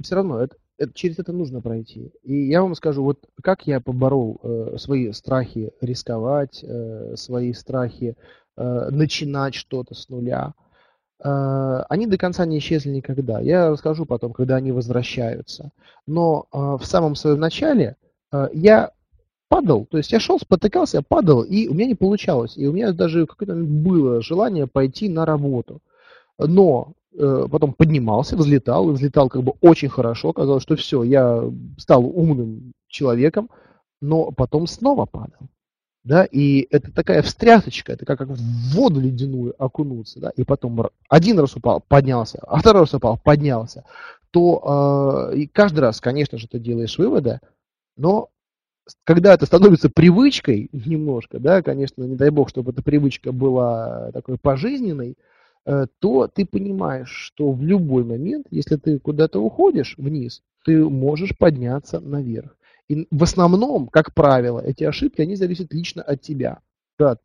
все равно это, это, через это нужно пройти. И я вам скажу, вот как я поборол э, свои страхи рисковать, э, свои страхи начинать что-то с нуля. Э, они до конца не исчезли никогда. Я расскажу потом, когда они возвращаются. Но э, в самом своем начале э, я падал, то есть я шел, спотыкался, я падал, и у меня не получалось. И у меня даже какое-то было желание пойти на работу. Но э, потом поднимался, взлетал, и взлетал как бы очень хорошо. Казалось, что все, я стал умным человеком, но потом снова падал да, и это такая встрясочка, это как, в воду ледяную окунуться, да, и потом один раз упал, поднялся, а второй раз упал, поднялся, то э, и каждый раз, конечно же, ты делаешь выводы, но когда это становится привычкой немножко, да, конечно, не дай бог, чтобы эта привычка была такой пожизненной, э, то ты понимаешь, что в любой момент, если ты куда-то уходишь вниз, ты можешь подняться наверх. И в основном, как правило, эти ошибки, они зависят лично от тебя. Да,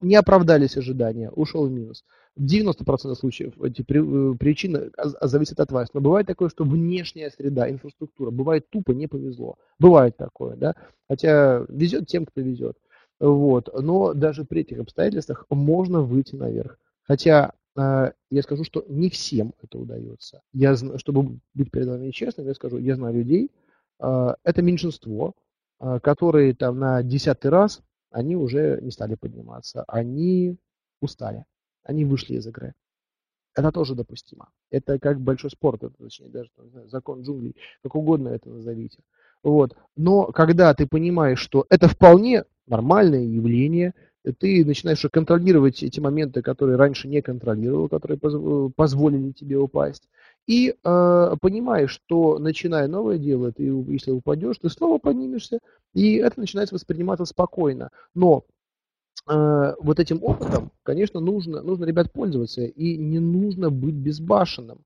не оправдались ожидания, ушел в минус. В 90% случаев эти э, причины зависят от вас. Но бывает такое, что внешняя среда, инфраструктура, бывает тупо не повезло. Бывает такое, да. Хотя везет тем, кто везет. Вот. Но даже при этих обстоятельствах можно выйти наверх. Хотя э, я скажу, что не всем это удается. Я, чтобы быть перед вами честным, я скажу, я знаю людей, а, это меньшинство, а, которые там на десятый раз, они уже не стали подниматься, они устали, они вышли из игры. Это тоже допустимо. Это как большой спорт, это, точнее, даже знаю, закон джунглей, как угодно это назовите. Вот. Но когда ты понимаешь, что это вполне нормальное явление, ты начинаешь контролировать эти моменты, которые раньше не контролировал, которые позволили тебе упасть, и э, понимаешь, что начиная новое дело, ты если упадешь, ты снова поднимешься, и это начинается восприниматься спокойно. Но э, вот этим опытом, конечно, нужно, нужно, ребят, пользоваться, и не нужно быть безбашенным.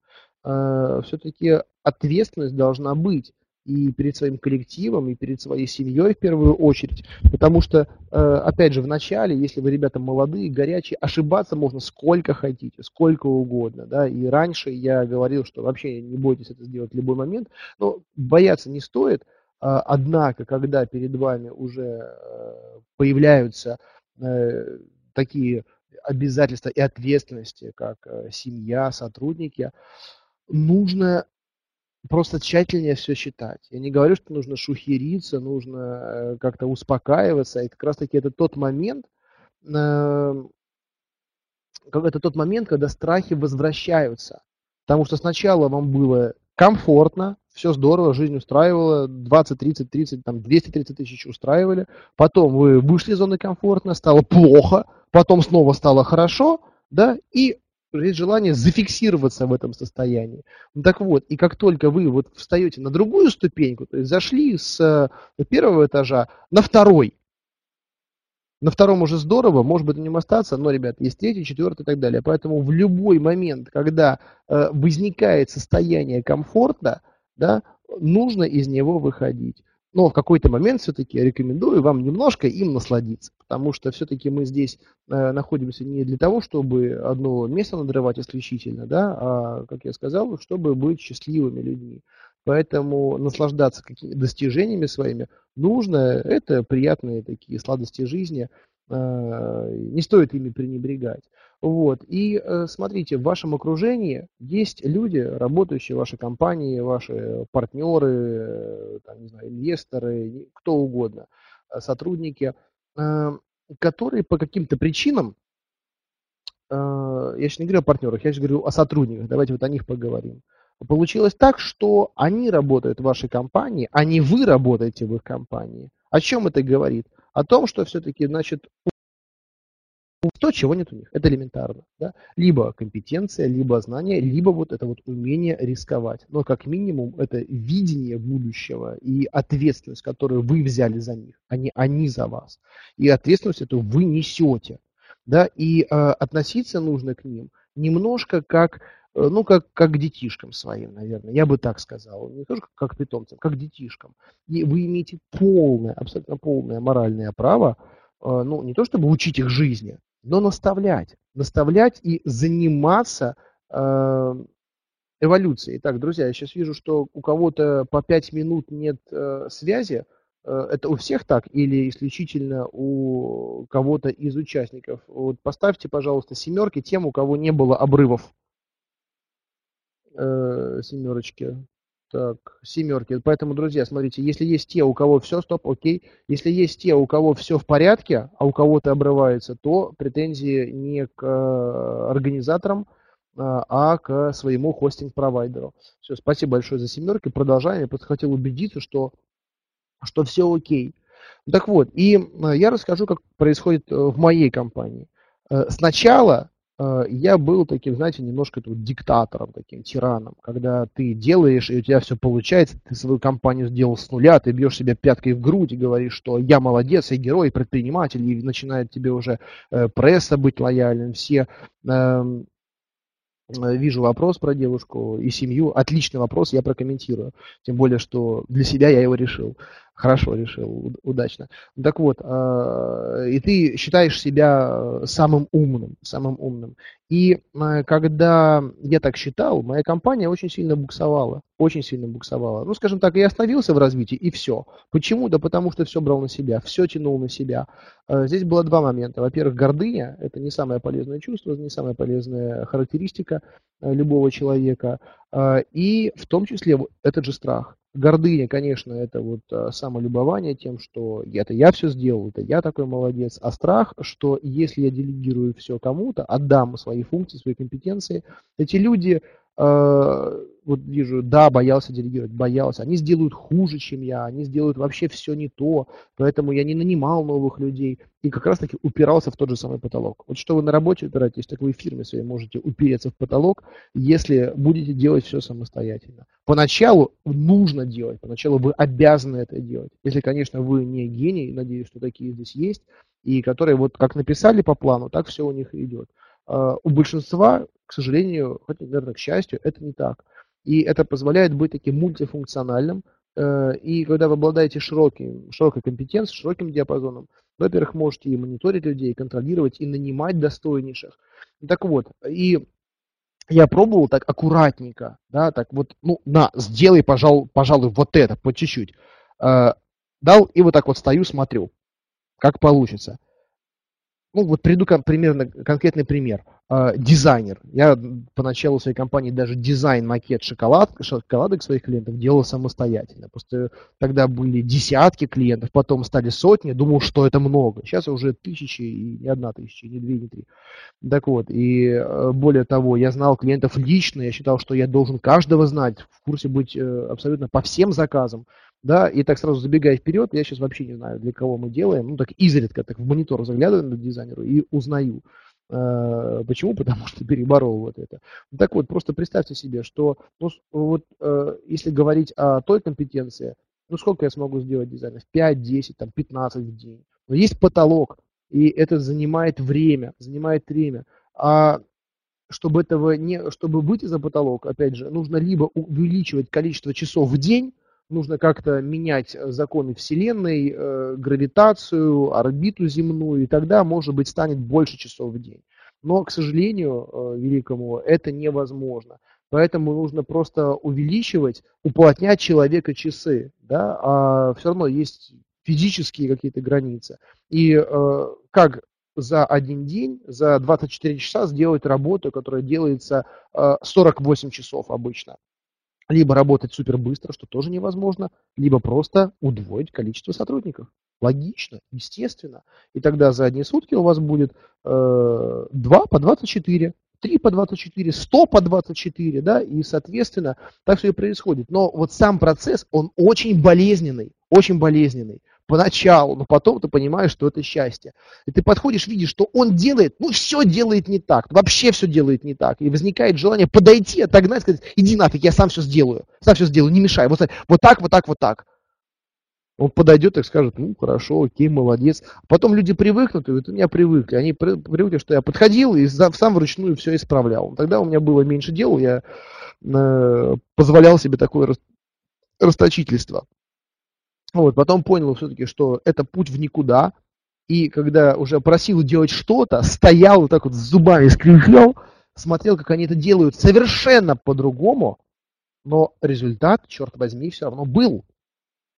Э, все-таки ответственность должна быть и перед своим коллективом, и перед своей семьей в первую очередь. Потому что, э, опять же, в начале, если вы ребята молодые, горячие, ошибаться можно сколько хотите, сколько угодно. Да? И раньше я говорил, что вообще не бойтесь это сделать в любой момент, но бояться не стоит. А, однако, когда перед вами уже э, появляются э, такие обязательства и ответственности, как семья, сотрудники, нужно просто тщательнее все считать. Я не говорю, что нужно шухериться, нужно э, как-то успокаиваться. И как раз-таки это тот момент, э, это тот момент, когда страхи возвращаются. Потому что сначала вам было комфортно, все здорово, жизнь устраивала, 20, 30, 30, там 230 тысяч устраивали. Потом вы вышли из зоны комфортно, стало плохо, потом снова стало хорошо, да, и есть желание зафиксироваться в этом состоянии. Ну, так вот, и как только вы вот встаете на другую ступеньку, то есть зашли с э, первого этажа на второй, на втором уже здорово, может быть, на нем остаться, но, ребят, есть третий, четвертый и так далее. Поэтому в любой момент, когда э, возникает состояние комфорта, да, нужно из него выходить. Но в какой-то момент все-таки рекомендую вам немножко им насладиться, потому что все-таки мы здесь э, находимся не для того, чтобы одно место надрывать исключительно, да, а, как я сказал, чтобы быть счастливыми людьми. Поэтому наслаждаться какими достижениями своими нужно, это приятные такие сладости жизни, э, не стоит ими пренебрегать. Вот. И э, смотрите, в вашем окружении есть люди, работающие в вашей компании, ваши партнеры, э, там, не знаю, инвесторы, кто угодно, э, сотрудники, которые по каким-то причинам, я сейчас не говорю о партнерах, я сейчас говорю о сотрудниках, давайте вот о них поговорим. Получилось так, что они работают в вашей компании, а не вы работаете в их компании. О чем это говорит? О том, что все-таки, значит, то, чего нет у них. Это элементарно. Да? Либо компетенция, либо знание, либо вот это вот умение рисковать. Но как минимум это видение будущего и ответственность, которую вы взяли за них, а не они за вас. И ответственность эту вы несете. Да? И э, относиться нужно к ним немножко как э, ну, как, как детишкам своим, наверное, я бы так сказал, не тоже как к питомцам, как детишкам. И вы имеете полное, абсолютно полное моральное право, э, ну, не то чтобы учить их жизни, но наставлять. Наставлять и заниматься э, эволюцией. Итак, друзья, я сейчас вижу, что у кого-то по 5 минут нет э, связи. Э, это у всех так или исключительно у кого-то из участников? Вот поставьте, пожалуйста, семерки тем, у кого не было обрывов э, семерочки. Так, семерки. Поэтому, друзья, смотрите, если есть те, у кого все, стоп, окей. Если есть те, у кого все в порядке, а у кого-то обрывается, то претензии не к э, организаторам, а, а к своему хостинг-провайдеру. Все, спасибо большое за семерки. Продолжаем. Я просто хотел убедиться, что, что все окей. Так вот, и э, я расскажу, как происходит э, в моей компании. Сначала Э, я был таким, знаете, немножко тут диктатором, таким тираном, когда ты делаешь, и у тебя все получается, ты свою компанию сделал с нуля, ты бьешь себя пяткой в грудь и говоришь, что я молодец, я герой, предприниматель, и начинает тебе уже э, пресса быть лояльным, все эм, э, вижу вопрос про девушку и семью. Отличный вопрос, я прокомментирую. Тем более, что для себя я его решил. Хорошо решил, удачно. Так вот, а, и ты считаешь себя самым умным, самым умным. И э, когда я так считал, моя компания очень сильно буксовала, очень сильно буксовала. Ну, скажем так, я остановился в развитии, и все. Почему? Да потому что все брал на себя, все тянул на себя. Э, здесь было два момента. Во-первых, гордыня – это не самое полезное чувство, не самая полезная характеристика любого человека. И в том числе этот же страх. Гордыня, конечно, это вот а, самолюбование тем, что это я все сделал, это я такой молодец. А страх, что если я делегирую все кому-то, отдам свои функции, свои компетенции, эти люди вот вижу, да, боялся делегировать, боялся. Они сделают хуже, чем я, они сделают вообще все не то, поэтому я не нанимал новых людей. И как раз таки упирался в тот же самый потолок. Вот что вы на работе упираетесь, так вы в фирме своей можете упереться в потолок, если будете делать все самостоятельно. Поначалу нужно делать, поначалу вы обязаны это делать. Если, конечно, вы не гений, надеюсь, что такие здесь есть, и которые вот как написали по плану, так все у них и идет. Э, у большинства к сожалению, хоть, наверное, к счастью, это не так. И это позволяет быть таким мультифункциональным. Э, и когда вы обладаете широким, широкой компетенцией, широким диапазоном, во-первых, можете и мониторить людей, и контролировать, и нанимать достойнейших. Так вот, и я пробовал так аккуратненько, да, так вот, ну, на, сделай, пожалуй, пожалуй, вот это, по чуть-чуть. Э, дал, и вот так вот стою, смотрю, как получится ну вот приду примерно конкретный пример. Э, дизайнер. Я поначалу своей компании даже дизайн, макет шоколад, шоколадок своих клиентов делал самостоятельно. Просто тогда были десятки клиентов, потом стали сотни, думал, что это много. Сейчас уже тысячи, и не одна тысяча, не две, не три. Так вот, и э, более того, я знал клиентов лично, я считал, что я должен каждого знать, в курсе быть э, абсолютно по всем заказам. Да, и так сразу забегая вперед, я сейчас вообще не знаю, для кого мы делаем. Ну, так изредка так в монитор заглядываю на дизайнеру и узнаю. Э, почему? Потому что переборол вот это. Так вот, просто представьте себе, что ну, вот, э, если говорить о той компетенции, ну сколько я смогу сделать дизайнов? 5, 10, там, 15 в день. Но есть потолок, и это занимает время, занимает время. А чтобы этого не, чтобы выйти за потолок, опять же, нужно либо увеличивать количество часов в день, нужно как-то менять э, законы Вселенной, э, гравитацию, орбиту земную, и тогда, может быть, станет больше часов в день. Но, к сожалению, э, великому, это невозможно. Поэтому нужно просто увеличивать, уплотнять человека часы, да, а все равно есть физические какие-то границы. И э, как за один день, за 24 часа сделать работу, которая делается э, 48 часов обычно либо работать супер быстро, что тоже невозможно, либо просто удвоить количество сотрудников. Логично, естественно. И тогда за одни сутки у вас будет э, 2 по 24, 3 по 24, 100 по 24, да, и, соответственно, так все и происходит. Но вот сам процесс, он очень болезненный, очень болезненный. Поначалу, но потом ты понимаешь, что это счастье. И ты подходишь, видишь, что он делает, ну все делает не так, вообще все делает не так. И возникает желание подойти, отогнать, сказать, иди нафиг, я сам все сделаю, сам все сделаю, не мешай, вот, вот так, вот так, вот так. Он подойдет и скажет, ну, хорошо, окей, молодец. Потом люди привыкнут, и вот у меня привыкли. Они привыкли, что я подходил и сам вручную все исправлял. Тогда у меня было меньше дел, я э, позволял себе такое расточительство. Вот, потом понял все-таки, что это путь в никуда. И когда уже просил делать что-то, стоял вот так вот с зубами скрипел, смотрел, как они это делают совершенно по-другому, но результат, черт возьми, все равно был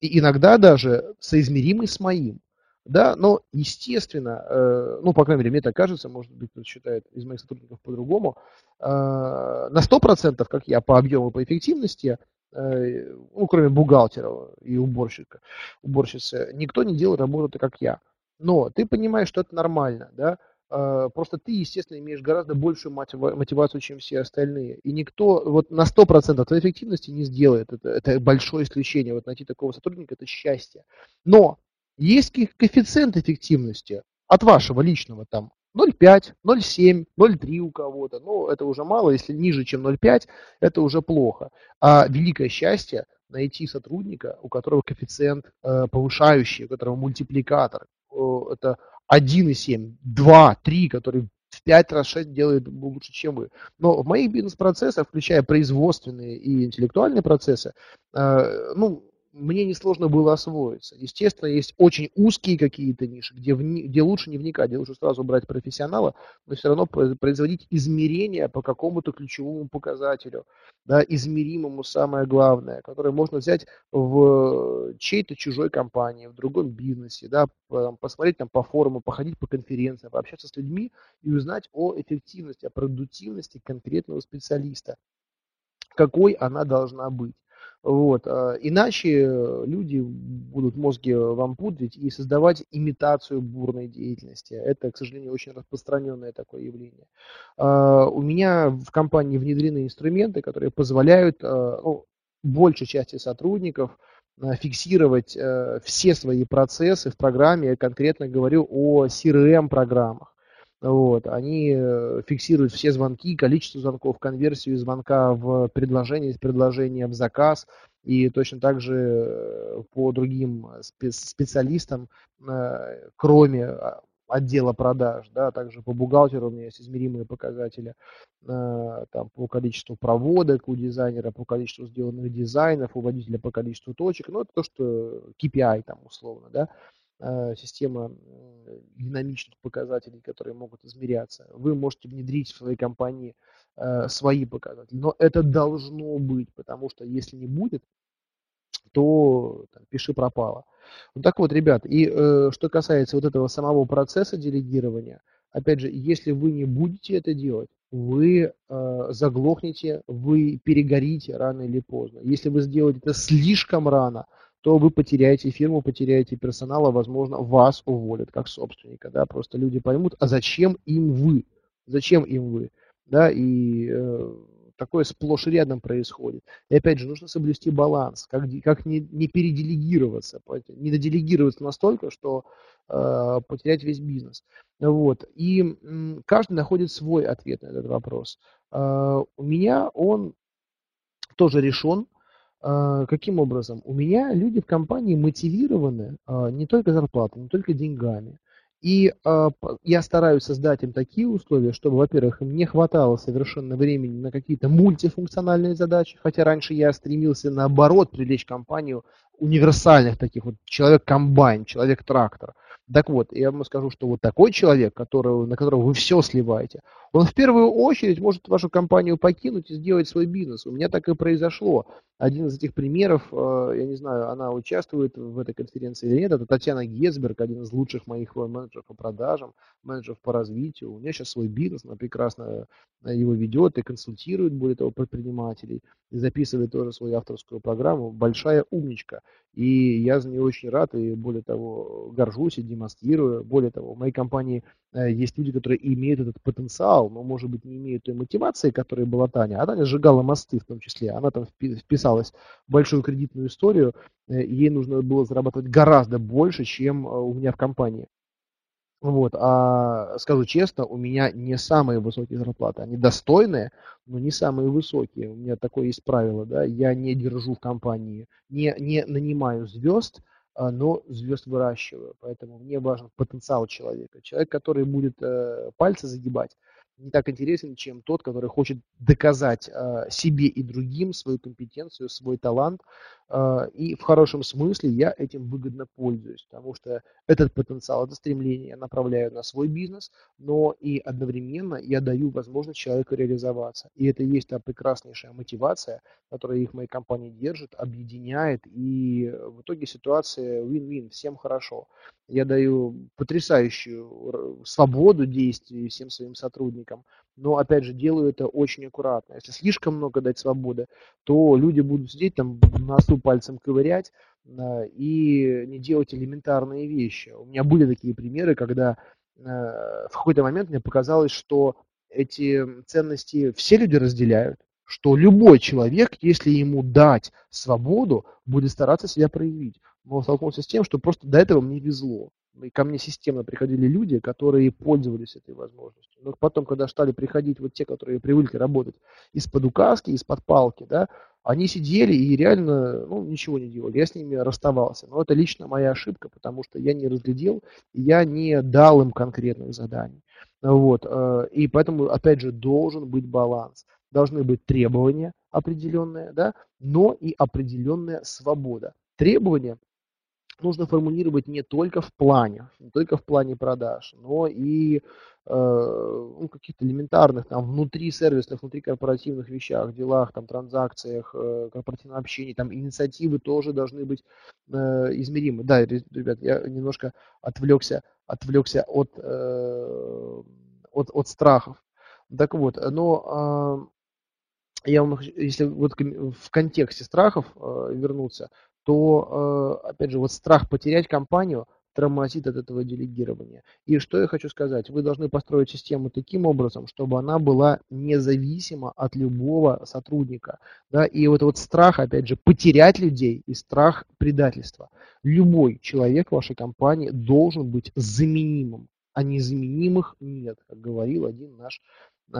и иногда даже соизмеримый с моим. Да, но, естественно, э, ну, по крайней мере, мне так кажется, может быть, кто-то считает из моих сотрудников по-другому, э, на 100%, как я, по объему, по эффективности, ну, кроме бухгалтера и уборщика, уборщицы, никто не делает работу так, как я. Но ты понимаешь, что это нормально, да, а, просто ты, естественно, имеешь гораздо большую мотивацию, чем все остальные. И никто вот на 100% твоей эффективности не сделает. Это, это большое исключение. Вот найти такого сотрудника – это счастье. Но есть коэффициент эффективности от вашего личного там 0,5, 0,7, 0,3 у кого-то. Ну, это уже мало. Если ниже, чем 0,5, это уже плохо. А великое счастье найти сотрудника, у которого коэффициент э, повышающий, у которого мультипликатор. Это 1,7, 2, 3, который в 5 раз 6 делает лучше, чем вы. Но в моих бизнес-процессах, включая производственные и интеллектуальные процессы, э, ну, мне несложно было освоиться. Естественно, есть очень узкие какие-то ниши, где, вни, где лучше не вникать, где лучше сразу брать профессионала, но все равно производить измерения по какому-то ключевому показателю, да, измеримому самое главное, которое можно взять в чьей-то чужой компании, в другом бизнесе, да, посмотреть там по форуму, походить по конференциям, пообщаться с людьми и узнать о эффективности, о продуктивности конкретного специалиста, какой она должна быть. Вот. А, иначе люди будут мозги вам пудрить и создавать имитацию бурной деятельности. Это, к сожалению, очень распространенное такое явление. А, у меня в компании внедрены инструменты, которые позволяют а, ну, большей части сотрудников фиксировать все свои процессы в программе. Я конкретно говорю о CRM-программах. Вот, они э, фиксируют все звонки, количество звонков, конверсию звонка в предложение, из предложения в заказ. И точно так же э, по другим специалистам, э, кроме а, отдела продаж, да, а также по бухгалтеру у меня есть измеримые показатели там, по количеству проводок у дизайнера, по количеству сделанных дизайнов, у водителя по количеству точек, ну, это то, что KPI там условно, да, система динамичных показателей, которые могут измеряться. Вы можете внедрить в своей компании э, свои показатели, но это должно быть, потому что если не будет, то там, пиши пропало. Вот так вот, ребят, и э, что касается вот этого самого процесса делегирования, опять же, если вы не будете это делать, вы э, заглохнете, вы перегорите рано или поздно. Если вы сделаете это слишком рано, то вы потеряете фирму, потеряете персонал, а возможно вас уволят как собственника, да, просто люди поймут, а зачем им вы, зачем им вы, да, и э, такое сплошь и рядом происходит. И опять же, нужно соблюсти баланс, как, как не, не переделегироваться, не доделегироваться настолько, что э, потерять весь бизнес. Вот. И э, каждый находит свой ответ на этот вопрос. Э, у меня он тоже решен, каким образом? У меня люди в компании мотивированы а, не только зарплатой, не только деньгами. И э, я стараюсь создать им такие условия, чтобы, во-первых, им не хватало совершенно времени на какие-то мультифункциональные задачи, хотя раньше я стремился наоборот привлечь компанию универсальных таких вот человек-комбайн, человек-трактор. Так вот, я вам скажу, что вот такой человек, который, на которого вы все сливаете, он в первую очередь может вашу компанию покинуть и сделать свой бизнес. У меня так и произошло. Один из этих примеров, э, я не знаю, она участвует в этой конференции или нет, это Татьяна Гесберг, один из лучших моих менеджеров по продажам, менеджеров по развитию. У нее сейчас свой бизнес, она прекрасно его ведет и консультирует, более того, предпринимателей, и записывает тоже свою авторскую программу. Большая умничка. И я за нее очень рад, и более того, горжусь и демонстрирую. Более того, в моей компании э, есть люди, которые имеют этот потенциал, но, может быть, не имеют той мотивации, которая была Таня. А Таня сжигала мосты в том числе. Она там вписалась в большую кредитную историю, э, ей нужно было зарабатывать гораздо больше, чем э, у меня в компании. Вот, а скажу честно, у меня не самые высокие зарплаты, они достойные, но не самые высокие. У меня такое есть правило, да, я не держу в компании, не, не нанимаю звезд, а, но звезд выращиваю, поэтому мне важен потенциал человека. Человек, который будет э, пальцы загибать, не так интересен, чем тот, который хочет доказать э, себе и другим свою компетенцию, свой талант. Э, и в хорошем смысле я этим выгодно пользуюсь, потому что этот потенциал, это стремление я направляю на свой бизнес, но и одновременно я даю возможность человеку реализоваться. И это есть та прекраснейшая мотивация, которая их в моей компании держит, объединяет, и в итоге ситуация win-win, всем хорошо. Я даю потрясающую свободу действий всем своим сотрудникам, но, опять же, делаю это очень аккуратно. Если слишком много дать свободы, то люди будут сидеть там, носу пальцем ковырять э, и не делать элементарные вещи. У меня были такие примеры, когда э, в какой-то момент мне показалось, что эти ценности все люди разделяют, что любой человек, если ему дать свободу, будет стараться себя проявить но столкнулся с тем, что просто до этого мне везло. И ко мне системно приходили люди, которые пользовались этой возможностью. Но потом, когда стали приходить вот те, которые привыкли работать из-под указки, из-под палки, да, они сидели и реально ну, ничего не делали. Я с ними расставался. Но это лично моя ошибка, потому что я не разглядел, я не дал им конкретных заданий. Вот. Э, и поэтому, опять же, должен быть баланс. Должны быть требования определенные, да, но и определенная свобода. Требования нужно формулировать не только в плане, не только в плане продаж, но и э, ну, каких-то элементарных там внутри сервисных, внутри корпоративных вещах, делах, там транзакциях, э, корпоративном общении, там инициативы тоже должны быть э, измеримы. Да, ребят, я немножко отвлекся, отвлекся от, э, от, от страхов. Так вот, но э, я вам, если вот в контексте страхов э, вернуться, то, э, опять же, вот страх потерять компанию тормозит от этого делегирования. И что я хочу сказать, вы должны построить систему таким образом, чтобы она была независима от любого сотрудника. Да? И вот, вот страх, опять же, потерять людей и страх предательства. Любой человек в вашей компании должен быть заменимым, а незаменимых нет, как говорил один наш, э,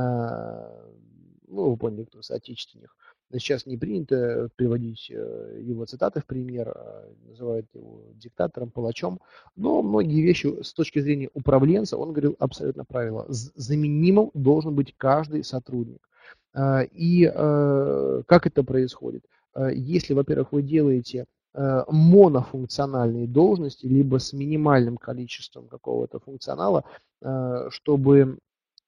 ну, вы поняли, кто соотечественник. Сейчас не принято приводить э, его цитаты в пример, а называют его диктатором, палачом, но многие вещи с точки зрения управленца, он говорил абсолютно правильно. Заменимым должен быть каждый сотрудник. А, и э, как это происходит? А, если, во-первых, вы делаете э, монофункциональные должности, либо с минимальным количеством какого-то функционала, чтобы Э,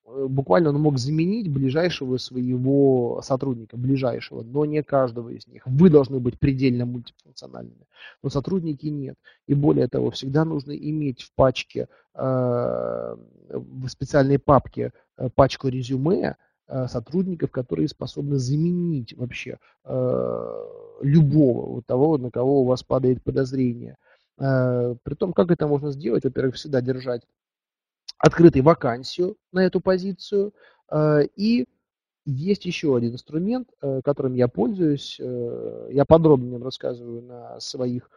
буквально он мог заменить ближайшего своего сотрудника, ближайшего, но не каждого из них. Вы должны быть предельно мультифункциональными, но сотрудники нет. И более того, всегда нужно иметь в пачке, э, в специальной папке э, пачку резюме сотрудников, которые способны заменить вообще любого, вот того, на кого у вас падает подозрение. При том, как это можно сделать, во-первых, всегда держать открытой вакансию на эту позицию. Э, и есть еще один инструмент, э, которым я пользуюсь. Э, я подробно нем рассказываю на своих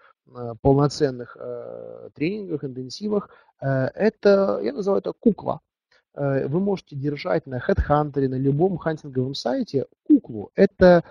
полноценных тренингах, интенсивах. Это, я называю это кукла. Вы можете держать на HeadHunter, на любом хантинговом сайте куклу. Это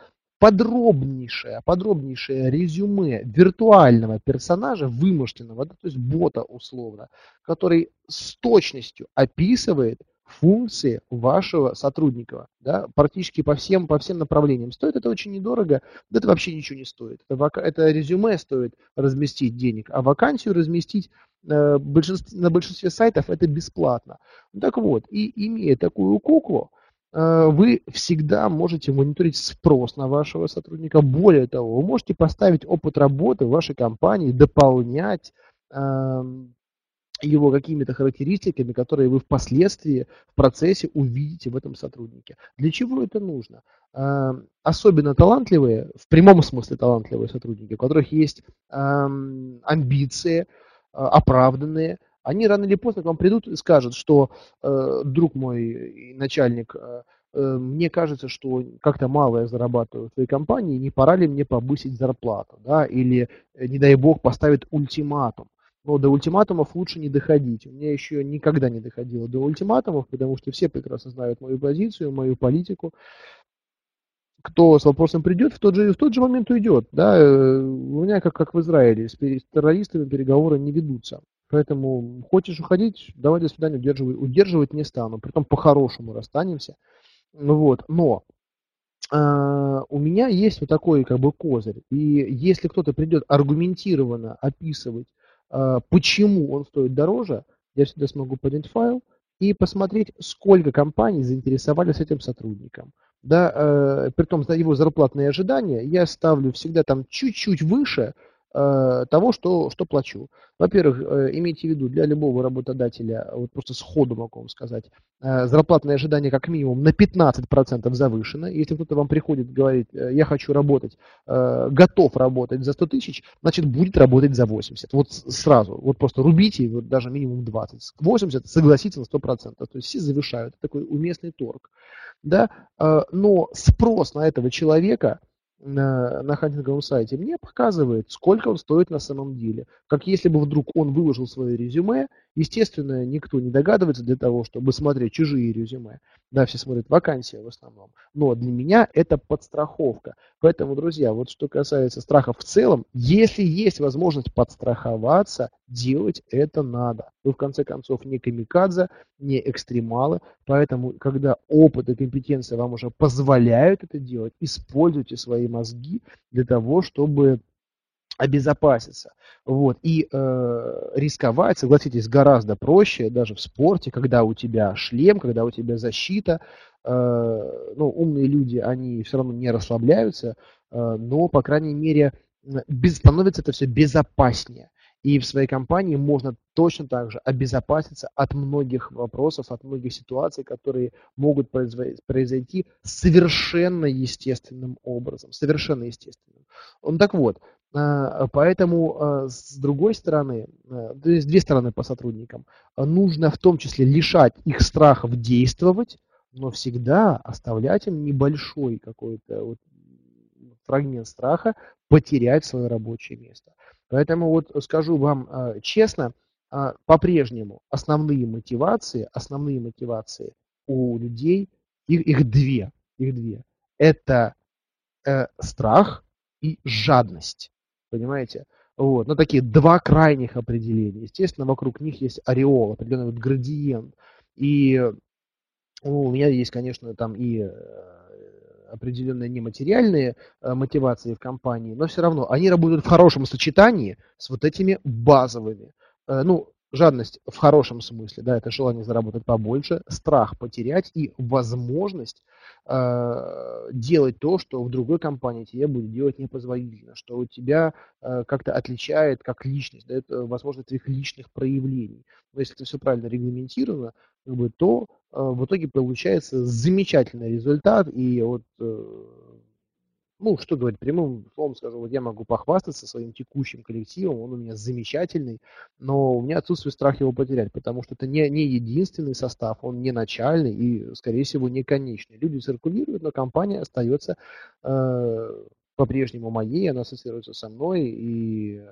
подробнейшее, подробнейшее резюме виртуального персонажа, вымышленного, да, то есть бота условно, который с точностью описывает функции вашего сотрудника, да, практически по всем, по всем направлениям. Стоит это очень недорого, да это вообще ничего не стоит. Это, это резюме стоит разместить денег, а вакансию разместить э, большинстве, на большинстве сайтов это бесплатно. Так вот, и имея такую куклу, вы всегда можете мониторить спрос на вашего сотрудника. Более того, вы можете поставить опыт работы вашей компании, дополнять эм, его какими-то характеристиками, которые вы впоследствии в процессе увидите в этом сотруднике. Для чего это нужно? А, особенно талантливые, в прямом смысле талантливые сотрудники, у которых есть амбиции а, оправданные, они рано или поздно к вам придут и скажут, что э, друг мой начальник, э, э, мне кажется, что как-то мало я зарабатываю в твоей компании, не пора ли мне повысить зарплату, да, или, не дай бог, поставит ультиматум. Но до ультиматумов лучше не доходить. У меня еще никогда не доходило до ультиматумов, потому что все прекрасно знают мою позицию, мою политику. Кто с вопросом придет, в тот же, в тот же момент уйдет. Да? Э, у меня, как, как в Израиле, с террористами переговоры не ведутся. Поэтому хочешь уходить, давай до свидания, удерживать, удерживать не стану. Притом по-хорошему расстанемся. Вот. Но э, у меня есть вот такой как бы козырь. И если кто-то придет аргументированно описывать а, почему он стоит дороже, я всегда смогу поднять файл и посмотреть, сколько компаний заинтересовались этим сотрудником. Да, э, при том, его зарплатные ожидания я ставлю всегда там чуть-чуть выше, Э, того, что, что плачу. Во-первых, э, имейте в виду, для любого работодателя, вот просто сходу могу вам сказать, э, зарплатное ожидание как минимум на 15% завышено. Если кто-то вам приходит и говорит, я хочу работать, готов работать за 100 тысяч, значит будет работать за 80. Вот сразу, вот просто рубите, вот даже минимум 20. 80 согласиться на 100%. То есть все завышают. Это такой уместный торг. Да? Но спрос на этого человека – на, на хантинговом сайте, мне показывает, сколько он стоит на самом деле. Как если бы вдруг он выложил свое резюме, естественно, никто не догадывается для того, чтобы смотреть чужие резюме. Да, все смотрят вакансии в основном. Но для меня это подстраховка. Поэтому, друзья, вот что касается страхов в целом, если есть возможность подстраховаться, делать это надо. Вы, в конце концов, не камикадзе, не экстремалы. Поэтому, когда опыт и компетенция вам уже позволяют это делать, используйте свои мозги для того, чтобы обезопаситься. Вот. И э, рисковать, согласитесь, гораздо проще, даже в спорте, когда у тебя шлем, когда у тебя защита. Э, ну, умные люди, они все равно не расслабляются, э, но, по крайней мере, без, становится это все безопаснее. И в своей компании можно точно так же обезопаситься от многих вопросов, от многих ситуаций, которые могут произойти совершенно естественным образом. Совершенно естественным. Он так вот, поэтому, а, с другой стороны, а, то есть две стороны по сотрудникам, нужно в том числе лишать их страхов действовать, но всегда оставлять им небольшой какой-то вот фрагмент страха потерять свое рабочее место. Поэтому вот скажу вам честно, по-прежнему основные мотивации, основные мотивации у людей, их, их две, их две. Это э, страх и жадность, понимаете? Вот, ну такие два крайних определения. Естественно, вокруг них есть ореол, определенный вот градиент. И ну, у меня есть, конечно, там и определенные нематериальные э, мотивации в компании, но все равно они работают в хорошем сочетании с вот этими базовыми. Э, ну, жадность в хорошем смысле, да, это желание заработать побольше, страх потерять и возможность э, делать то, что в другой компании тебе будет делать непозволительно, что у тебя э, как-то отличает как личность, дает э, возможность твоих личных проявлений. Но если это все правильно регламентировано, как бы, то э, в итоге получается замечательный результат. И вот, э, ну, что говорить, прямым словом скажу, вот я могу похвастаться своим текущим коллективом, он у меня замечательный, но у меня отсутствует страх его потерять, потому что это не, не единственный состав, он не начальный и, скорее всего, не конечный. Люди циркулируют, но компания остается э, по-прежнему моей, она ассоциируется со мной, и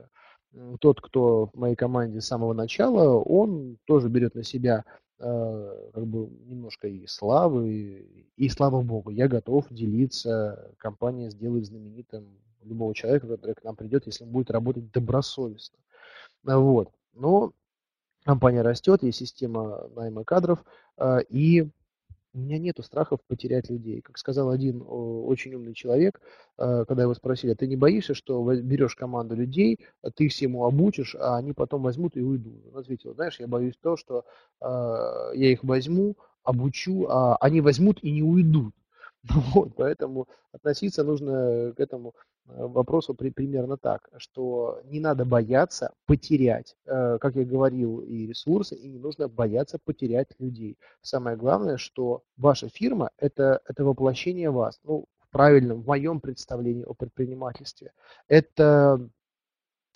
тот, кто в моей команде с самого начала, он тоже берет на себя Э, как бы немножко и славы, и, и слава богу, я готов делиться, компания сделает знаменитым любого человека, который к нам придет, если он будет работать добросовестно. Вот. Но компания растет, есть система найма кадров, э, и у меня нету страхов потерять людей. Как сказал один очень умный человек, э, когда его спросили, а ты не боишься, что берешь команду людей, а ты всему обучишь, а они потом возьмут и уйдут? Он ответил, знаешь, я боюсь то, что э, я их возьму, обучу, а они возьмут и не уйдут. Вот, поэтому относиться нужно к этому э, вопросу при, примерно так, что не надо бояться потерять, э, как я говорил, и ресурсы, и не нужно бояться потерять людей. Самое главное, что ваша фирма это, это воплощение вас, ну, в правильном, в моем представлении о предпринимательстве. Это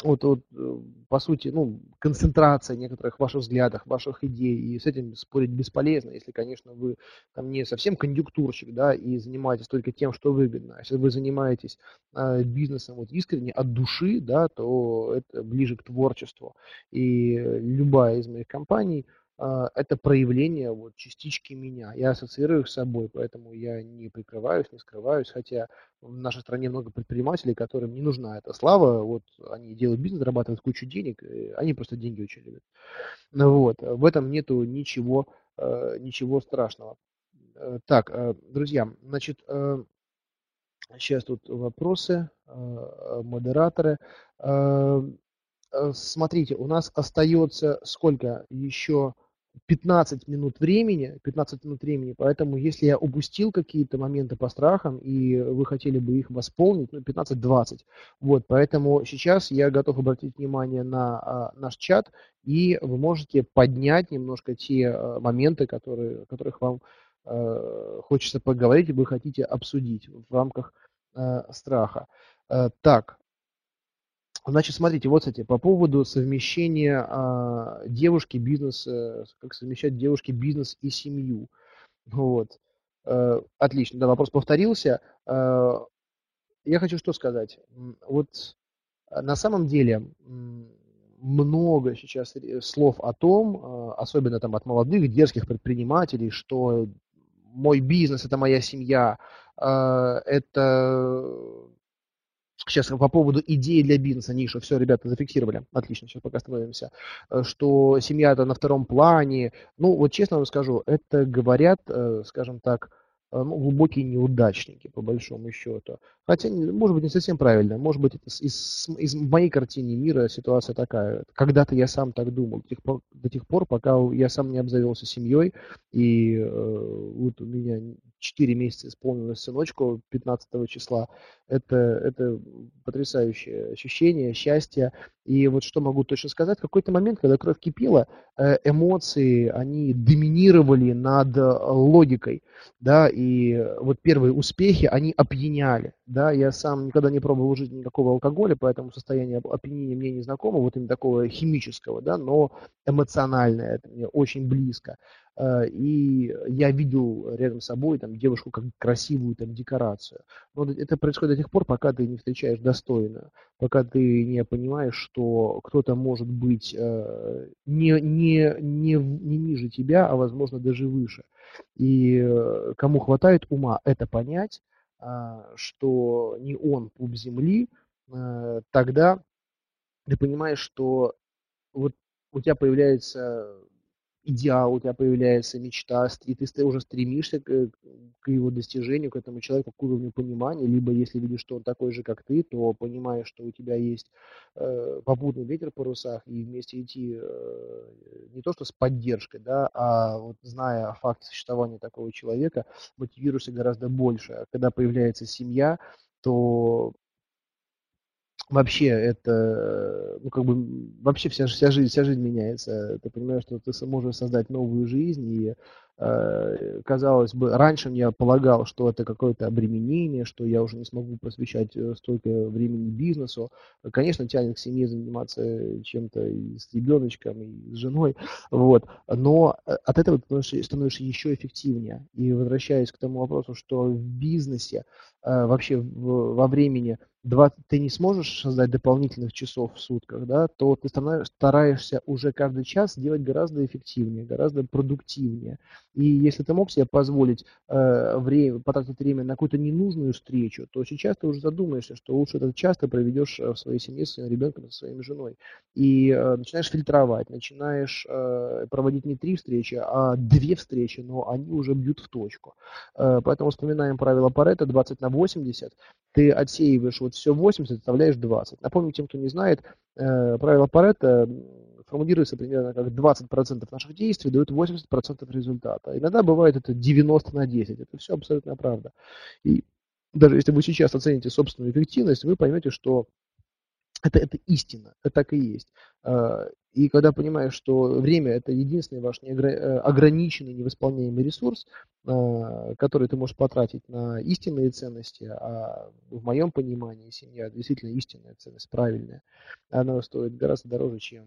вот, вот, э, по сути, ну, концентрация некоторых ваших взглядов, ваших идей, и с этим спорить бесполезно, если, конечно, вы там не совсем конъюнктурщик, да, и занимаетесь только тем, что выгодно. А если вы занимаетесь э, бизнесом вот искренне, от души, да, то это ближе к творчеству. И любая из моих компаний – это проявление вот частички меня. Я ассоциирую их с собой, поэтому я не прикрываюсь, не скрываюсь, хотя в нашей стране много предпринимателей, которым не нужна эта слава, вот они делают бизнес, зарабатывают кучу денег, они просто деньги очень любят. Ну вот, в этом нету ничего, э, ничего страшного. Э, так, э, друзья, значит, сейчас тут вопросы, модераторы. Смотрите, у нас остается сколько еще 15 минут времени, 15 минут времени, поэтому если я упустил какие-то моменты по страхам, и вы хотели бы их восполнить, ну, 15-20, вот, поэтому сейчас я готов обратить внимание на а, наш чат, и вы можете поднять немножко те а, моменты, которые, о которых вам а, хочется поговорить, и вы хотите обсудить в рамках а, страха. А, так, Значит, смотрите, вот, кстати, по поводу совмещения а, девушки, бизнес, как совмещать девушки, бизнес и семью. Вот. А, отлично, да, вопрос повторился. А, я хочу что сказать. Вот на самом деле много сейчас слов о том, особенно там от молодых, дерзких предпринимателей, что мой бизнес – это моя семья, это Сейчас по поводу идеи для бизнеса, Ниша, все, ребята, зафиксировали. Отлично, сейчас пока остановимся. Э, что семья это на втором плане. Ну, вот честно вам скажу, это говорят, э, скажем так, ну, глубокие неудачники, по большому счету. Хотя, может быть, не совсем правильно. Может быть, это из, из моей картины мира ситуация такая. Когда-то я сам так думал, до тех пор, до тех пор пока я сам не обзавелся семьей. И э, вот у меня 4 месяца исполнилось сыночку 15 числа. Это, это потрясающее ощущение, счастье. И вот что могу точно сказать, в какой-то момент, когда кровь кипела, э, эмоции, они доминировали над логикой, да, и вот первые успехи, они опьяняли, да, я сам никогда не пробовал жизни никакого алкоголя, поэтому состояние опьянения мне не знакомо, вот именно такого химического, да, но эмоциональное, это мне очень близко. Э, и я видел рядом с собой там, девушку как красивую там, декорацию. Но это происходит до тех пор, пока ты не встречаешь достойную, пока ты не понимаешь, что кто-то может быть э, не, не, не, не ниже тебя, а возможно даже выше. И э, кому хватает ума это понять, что не он пуп земли, тогда ты понимаешь, что вот у тебя появляется идеал, у тебя появляется мечта, и ты уже стремишься к, к его достижению, к этому человеку, к уровню понимания, либо если видишь, что он такой же, как ты, то понимаешь, что у тебя есть э, попутный ветер в парусах, и вместе идти э, не то что с поддержкой, да, а вот зная о факте существования такого человека, мотивируешься гораздо больше. А когда появляется семья, то вообще это, ну, как бы, вообще вся, вся, жизнь, вся жизнь меняется. Ты понимаешь, что ты можешь создать новую жизнь, и, э, казалось бы, раньше я полагал, что это какое-то обременение, что я уже не смогу посвящать э, столько времени бизнесу. Конечно, тянет к семье заниматься чем-то и с ребеночком, и с женой, вот. Но э, от этого ты становишься еще эффективнее. И возвращаясь к тому вопросу, что в бизнесе, вообще во времени 20, ты не сможешь создать дополнительных часов в сутках, да, то ты стараешься уже каждый час делать гораздо эффективнее, гораздо продуктивнее. И если ты мог себе позволить э, время, потратить время на какую-то ненужную встречу, то сейчас ты уже задумаешься, что лучше этот час ты проведешь э, в своей семье, с своим ребенком, со своей женой. И э, начинаешь фильтровать, начинаешь э, проводить не три встречи, а две встречи, но они уже бьют в точку. Э, поэтому вспоминаем правило Паретта 20 на 80. Ты отсеиваешь вот все 80, оставляешь 20. Напомню тем, кто не знает, э, правило Паретта формулируется примерно как 20% наших действий дают 80% результата. Иногда бывает это 90 на 10. Это все абсолютно правда. И даже если вы сейчас оцените собственную эффективность, вы поймете, что это, это истина, это так и есть. А, и когда понимаешь, что время это единственный ваш э, ограниченный, невосполняемый ресурс, а, который ты можешь потратить на истинные ценности, а в моем понимании семья действительно истинная ценность, правильная, она стоит гораздо дороже, чем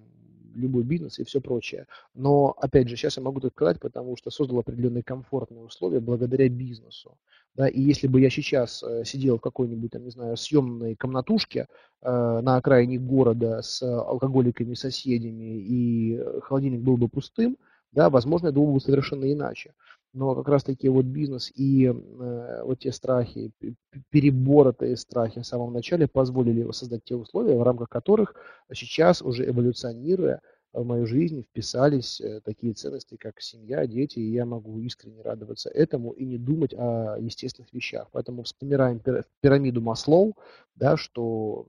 любой бизнес и все прочее. Но, опять же, сейчас я могу так сказать, потому что создал определенные комфортные условия благодаря бизнесу. Да, и если бы я сейчас э, сидел в какой-нибудь, там, не знаю, съемной комнатушке э, на окраине города с алкоголиками, соседями, и э, холодильник был бы пустым, да, возможно, это было бы совершенно иначе. Но как раз таки вот бизнес и э, вот те страхи, переборотые страхи в самом начале позволили создать те условия, в рамках которых сейчас уже эволюционируя в мою жизнь вписались э, такие ценности, как семья, дети, и я могу искренне радоваться этому и не думать о естественных вещах. Поэтому вспоминаем пирамиду Маслоу, да, что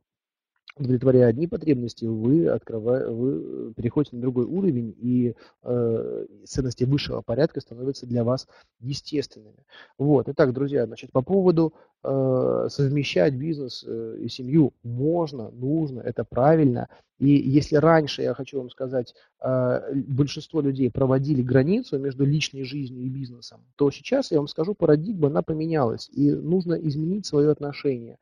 удовлетворяя одни потребности, вы, открывая, вы переходите на другой уровень, и э, ценности высшего порядка становятся для вас естественными. Вот. Итак, друзья, значит, по поводу э, совмещать бизнес э, и семью можно, нужно, это правильно. И если раньше, я хочу вам сказать, э, большинство людей проводили границу между личной жизнью и бизнесом, то сейчас, я вам скажу, парадигма, она поменялась, и нужно изменить свое отношение.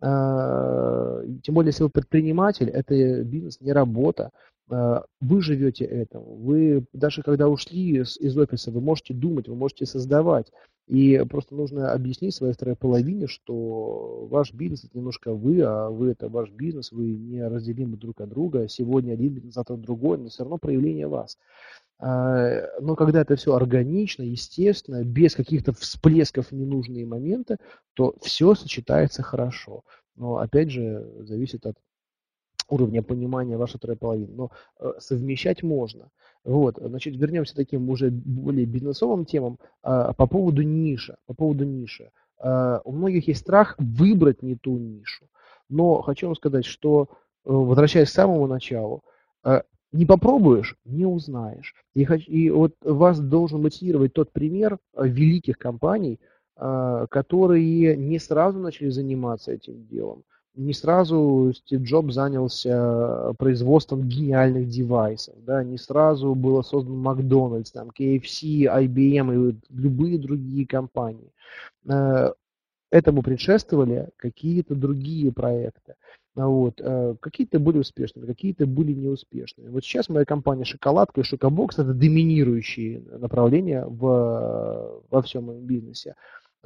Тем более, если вы предприниматель, это бизнес, не работа. А, вы живете этим. Вы даже когда ушли из, офиса, вы можете думать, вы можете создавать. И просто нужно объяснить своей второй половине, что ваш бизнес это немножко вы, а вы это ваш бизнес, вы не разделимы друг от друга. Сегодня один бизнес, завтра другой, но все равно проявление вас. А, но когда это все органично, естественно, без каких-то всплесков ненужные моменты, то все сочетается хорошо. Но опять же, зависит от уровня понимания вашей второй половины. Но э, совмещать можно. Вот, значит, вернемся к таким уже более бизнесовым темам а, по поводу ниши. По поводу ниши. А, у многих есть страх выбрать не ту нишу. Но хочу вам сказать, что, э, возвращаясь к самому началу, не попробуешь, не узнаешь. И, и вот вас должен мотивировать тот пример э, великих компаний, э, которые не сразу начали заниматься этим делом. Не сразу Стив Джобс занялся производством гениальных девайсов, да, не сразу было создан Макдональдс, там, KFC, IBM и любые другие компании. Э, этому предшествовали какие-то другие проекты. Вот. Э, какие-то были успешными, какие-то были неуспешными. Вот сейчас моя компания «Шоколадка» и «Шокобокс» – это доминирующие направления в, во всем моем бизнесе.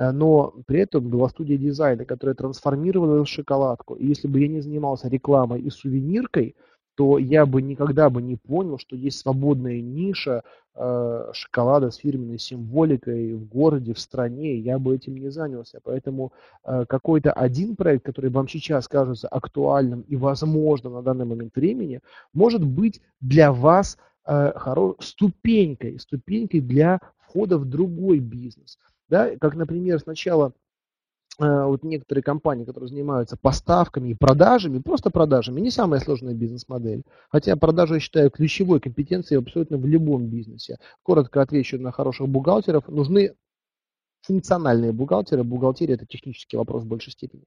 Э, но при этом была студия дизайна, которая трансформировала шоколадку. И если бы я не занимался рекламой и сувениркой – то я бы никогда бы не понял, что есть свободная ниша э, шоколада с фирменной символикой в городе, в стране, я бы этим не занялся. Поэтому э, какой-то один проект, который вам сейчас кажется актуальным и возможным на данный момент времени, может быть для вас э, хоро- ступенькой, ступенькой для входа в другой бизнес. Да? Как, например, сначала Э, вот некоторые компании, которые занимаются поставками и продажами, просто продажами, не самая сложная бизнес-модель. Хотя продажи я считаю ключевой компетенцией абсолютно в любом бизнесе. Коротко отвечу на хороших бухгалтеров. Нужны функциональные бухгалтеры. Бухгалтерия – это технический вопрос в большей степени.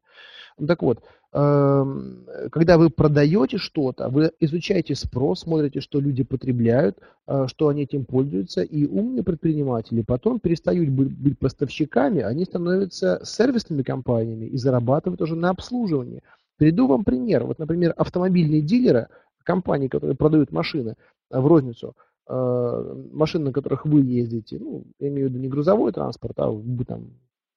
Ну, так вот, эм, когда вы продаете что-то, вы изучаете спрос, смотрите, что люди потребляют, э, что они этим пользуются, и умные предприниматели потом перестают быть поставщиками, они становятся сервисными компаниями и зарабатывают уже на обслуживании. Приведу вам пример. Вот, например, автомобильные дилеры, компании, которые продают машины в розницу – Э, машин, на которых вы ездите, ну, я имею в виду не грузовой транспорт, а там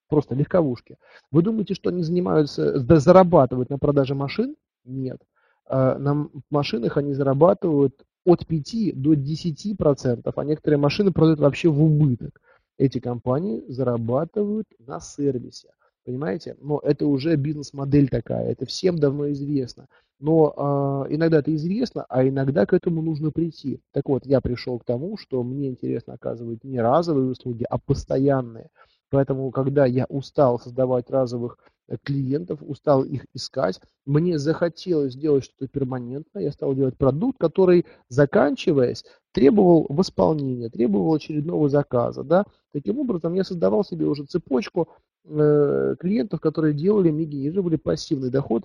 просто легковушки. Вы думаете, что они занимаются, да, зарабатывают на продаже машин? Нет. Э, на машинах они зарабатывают от 5 до 10 процентов, а некоторые машины продают вообще в убыток. Эти компании зарабатывают на сервисе. Понимаете? Но это уже бизнес-модель такая, это всем давно известно. Но э, иногда это известно, а иногда к этому нужно прийти. Так вот, я пришел к тому, что мне интересно оказывать не разовые услуги, а постоянные. Поэтому, когда я устал создавать разовых клиентов, устал их искать. Мне захотелось сделать что-то перманентное. Я стал делать продукт, который, заканчиваясь, требовал восполнения, требовал очередного заказа. Да? Таким образом, я создавал себе уже цепочку э, клиентов, которые делали мне генерировали пассивный доход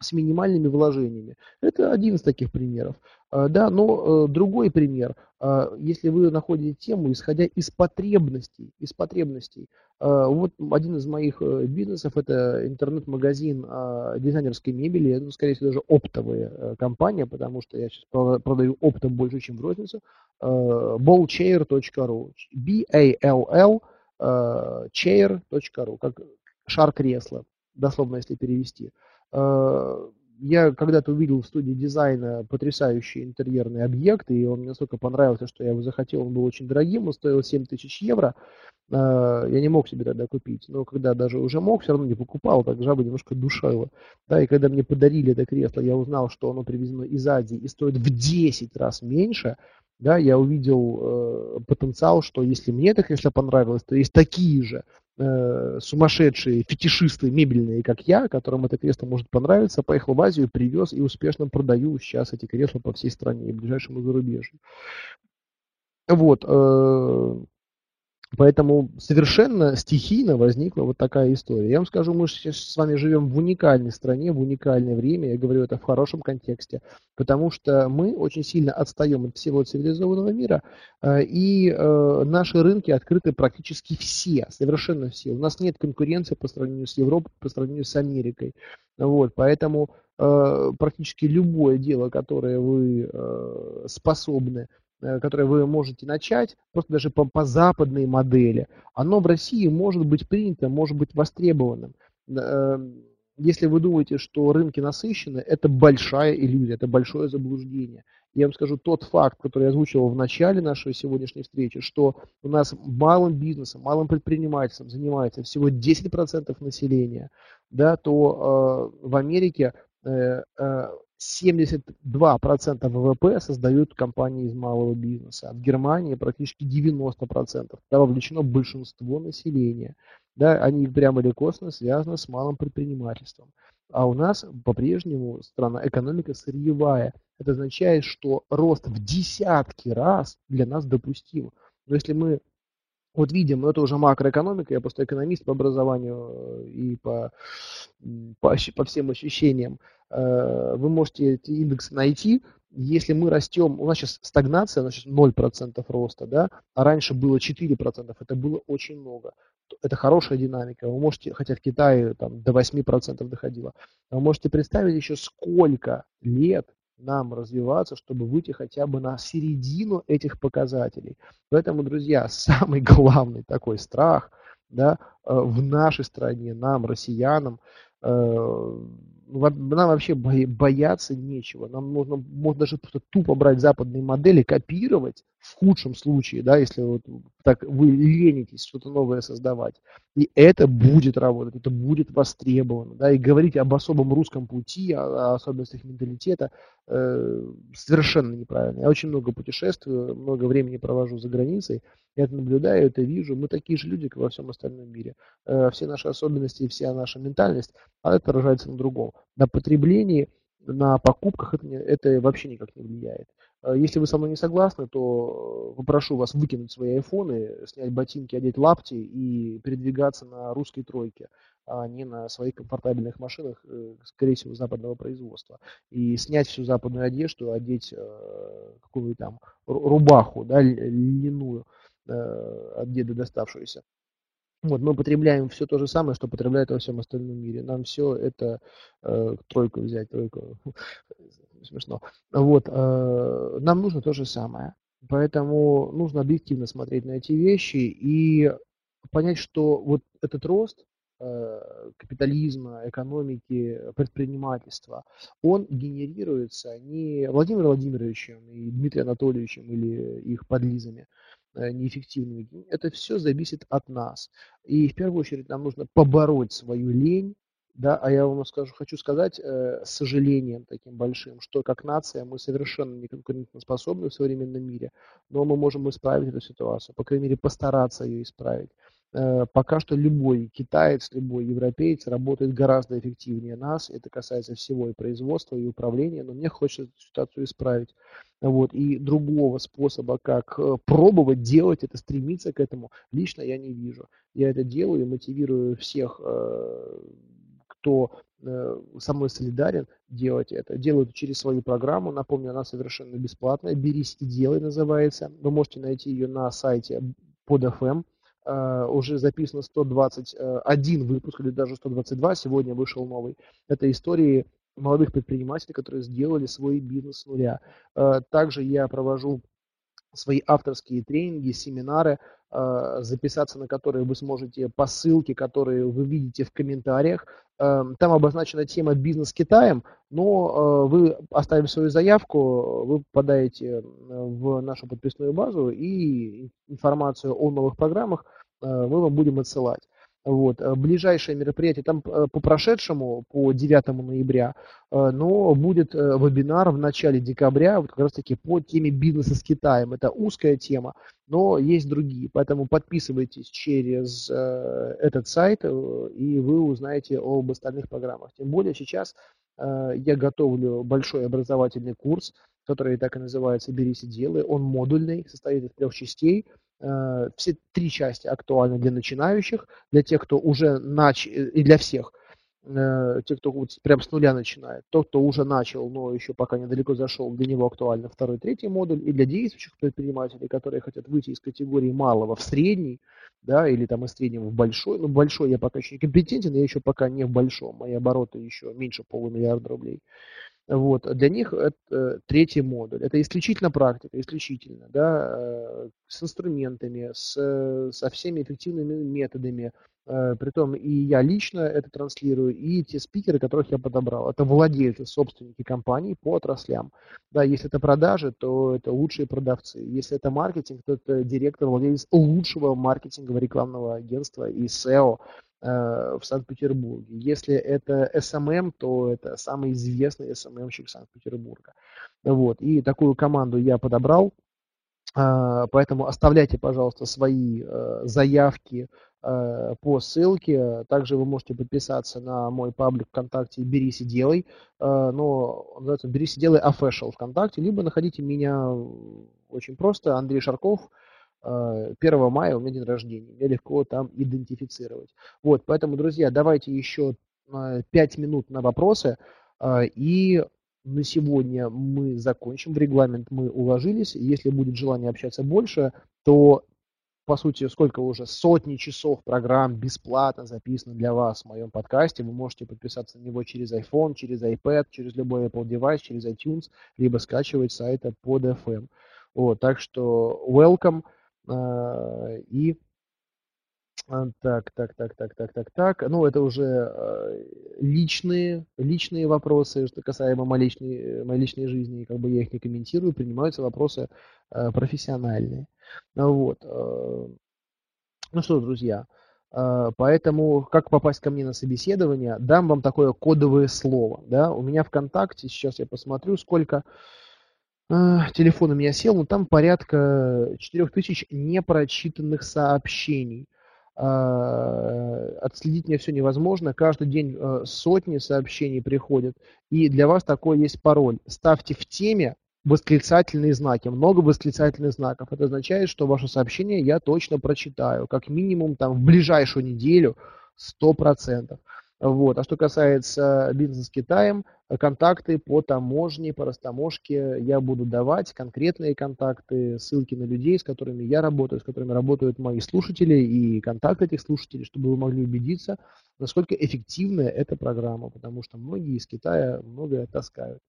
с минимальными вложениями. Это один из таких примеров. А, да, но э, другой пример. А, если вы находите тему, исходя из потребностей, из потребностей. А, вот один из моих э, бизнесов – это интернет-магазин дизайнерской мебели, ну, скорее всего, даже оптовая э, компания, потому что я сейчас продаю оптом больше, чем в розницу. ballchair.ru B-A-L-L chair.ru, как шар кресла, дословно, если перевести. Э, я когда-то увидел в студии дизайна потрясающий интерьерный объект, и он мне настолько понравился, что я его захотел. Он был очень дорогим, он стоил 7 тысяч евро. Э, я не мог себе тогда купить, но когда даже уже мог, все равно не покупал, так жаба немножко душила. Да, и когда мне подарили это кресло, я узнал, что оно привезено из Азии и стоит в 10 раз меньше, да, я увидел э, потенциал, что если мне это кресло понравилось, то есть такие же э, сумасшедшие фетишисты мебельные, как я, которым это кресло может понравиться, поехал в Азию, привез и успешно продаю сейчас эти кресла по всей стране и ближайшему зарубежью. Вот. Э, Поэтому совершенно стихийно возникла вот такая история. Я вам скажу, мы сейчас с вами живем в уникальной стране, в уникальное время, я говорю это в хорошем контексте, потому что мы очень сильно отстаем от всего цивилизованного мира, э, и э, наши рынки открыты практически все, совершенно все. У нас нет конкуренции по сравнению с Европой, по сравнению с Америкой. Вот, поэтому э, практически любое дело, которое вы способны которое вы можете начать, просто даже по, по западной модели, оно в России может быть принято, может быть востребованным. Э, если вы думаете, что рынки насыщены, это большая иллюзия, это большое заблуждение. Я вам скажу тот факт, который я озвучивал в начале нашей сегодняшней встречи, что у нас малым бизнесом, малым предпринимательством занимается всего 10% населения, да, то э, в Америке э, э, 72% ВВП создают компании из малого бизнеса. В Германии практически 90%. Туда вовлечено большинство населения. Да, они прямо или косвенно связаны с малым предпринимательством. А у нас по-прежнему страна, экономика сырьевая. Это означает, что рост в десятки раз для нас допустим. Но если мы вот видим, ну это уже макроэкономика, я просто экономист по образованию э, и по, по, по всем ощущениям. Э, вы можете эти индексы найти. Если мы растем, у нас сейчас стагнация, у нас сейчас 0% роста, да, а раньше было 4%, это было очень много. Это хорошая динамика. Вы можете, хотя в Китае там, до 8% доходило, вы можете представить еще сколько лет нам развиваться, чтобы выйти хотя бы на середину этих показателей. Поэтому, друзья, самый главный такой страх да, э, в нашей стране, нам, россиянам, э, нам вообще бояться нечего. Нам нужно, можно даже тупо брать западные модели, копировать в худшем случае, да, если вот так вы ленитесь что-то новое создавать. И это будет работать, это будет востребовано. Да, и говорить об особом русском пути, о, о особенностях менталитета э, совершенно неправильно. Я очень много путешествую, много времени провожу за границей. Я это наблюдаю, это вижу. Мы такие же люди, как во всем остальном мире. Э, все наши особенности, вся наша ментальность, а это отражается на другом. На потреблении, на покупках это, это вообще никак не влияет. Э, если вы со мной не согласны, то попрошу вас выкинуть свои айфоны, снять ботинки, одеть лапти и передвигаться на русской тройке, а не на своих комфортабельных машинах, э, скорее всего, западного производства. И снять всю западную одежду, одеть э, какую-нибудь там рубаху, да, льняную от деда доставшуюся. Вот, мы потребляем все то же самое, что потребляют во всем остальном мире. Нам все это э, тройку взять, тройку смешно. Вот, э, нам нужно то же самое. Поэтому нужно объективно смотреть на эти вещи и понять, что вот этот рост э, капитализма, экономики, предпринимательства, он генерируется не Владимиром Владимировичем и Дмитрием Анатольевичем или их подлизами, э, неэффективными. Это все зависит от нас. И в первую очередь нам нужно побороть свою лень, да, а я вам скажу, хочу сказать э, с сожалением таким большим, что как нация мы совершенно не конкурентоспособны в современном мире, но мы можем исправить эту ситуацию, по крайней мере постараться ее исправить. Э, пока что любой китаец, любой европеец работает гораздо эффективнее нас. Это касается всего и производства, и управления. Но мне хочется эту ситуацию исправить. Вот. И другого способа, как э, пробовать делать это, стремиться к этому, лично я не вижу. Я это делаю и мотивирую всех, э, кто со мной солидарен, делать это. Делаю это через свою программу. Напомню, она совершенно бесплатная. «Берись и делай» называется. Вы можете найти ее на сайте под FM. Э, уже записано 121 выпуск или даже 122, сегодня вышел новый. Это истории молодых предпринимателей, которые сделали свой бизнес с нуля. Э, также я провожу свои авторские тренинги, семинары, э, записаться на которые вы сможете по ссылке, которые вы видите в комментариях. Там обозначена тема «Бизнес с Китаем», но вы, оставив свою заявку, вы попадаете в нашу подписную базу и информацию о новых программах мы вам будем отсылать. Вот. Э, ближайшее мероприятие там э, по прошедшему, по 9 ноября, э, но будет вебинар в начале декабря, вот как раз таки по теме бизнеса с Китаем. Это узкая тема, но есть другие. Поэтому подписывайтесь через этот сайт, и вы узнаете об остальных программах. Тем более сейчас я готовлю большой образовательный курс, который так и называется «Берись и делай». Он модульный, состоит из трех частей – все три части актуальны для начинающих, для тех, кто уже начал, э, и для всех, э, те, кто вот прям с нуля начинает. Тот, кто уже начал, но еще пока недалеко зашел, для него актуально второй, третий модуль. И для действующих предпринимателей, которые хотят выйти из категории малого в средний, да, или там из среднего в большой. Ну, большой я пока еще не компетентен, я еще пока не в большом. Мои обороты еще меньше полумиллиарда рублей. Вот. Для них это третий модуль. Это исключительно практика, исключительно, да, э, с инструментами, с, со всеми эффективными методами. Э, притом и я лично это транслирую, и те спикеры, которых я подобрал. Это владельцы, собственники компаний по отраслям. Да, если это продажи, то это лучшие продавцы. Если это маркетинг, то это директор, владелец лучшего маркетингового рекламного агентства и SEO Э, в Санкт-Петербурге. Если это SMM, то это самый известный SMM-щик Санкт-Петербурга. Вот. И такую команду я подобрал. А, поэтому оставляйте, пожалуйста, свои э, заявки э, по ссылке. Также вы можете подписаться на мой паблик ВКонтакте «Берись и делай». Но называется «Берись и делай official» ВКонтакте. Либо находите меня очень просто. Андрей Шарков – 1 э, мая у меня день рождения, меня легко там идентифицировать. Вот, поэтому, друзья, давайте еще 5 э, минут на вопросы, э, и на сегодня мы закончим, в регламент мы уложились, если будет желание общаться больше, то по сути, сколько уже сотни часов программ бесплатно записано для вас в моем подкасте. Вы можете подписаться на него через iPhone, через iPad, через любой Apple девайс, через iTunes, либо скачивать с сайта под FM. Вот, так что welcome. А, и а, так, так, так, так, так, так, так. Ну, это уже а, личные, личные вопросы, что касаемо моей личной, моей личной жизни, как бы я их не комментирую, принимаются вопросы профессиональные. Вот. Ну что, друзья, поэтому как попасть ко мне на собеседование, дам вам такое кодовое слово. Да? У меня ВКонтакте, сейчас я посмотрю, сколько телефон у меня сел, но там порядка 4000 непрочитанных сообщений. А, отследить мне все невозможно. Каждый день э, сотни сообщений приходят. И для вас такой есть пароль. Ставьте в теме восклицательные знаки, много восклицательных знаков. Это означает, что ваше сообщение я точно прочитаю, как минимум там в ближайшую неделю 100%. Вот. А что касается бизнеса с Китаем, контакты по таможне, по растаможке я буду давать, конкретные контакты, ссылки на людей, с которыми я работаю, с которыми работают мои слушатели и контакты этих слушателей, чтобы вы могли убедиться, насколько эффективная эта программа, потому что многие из Китая многое таскают.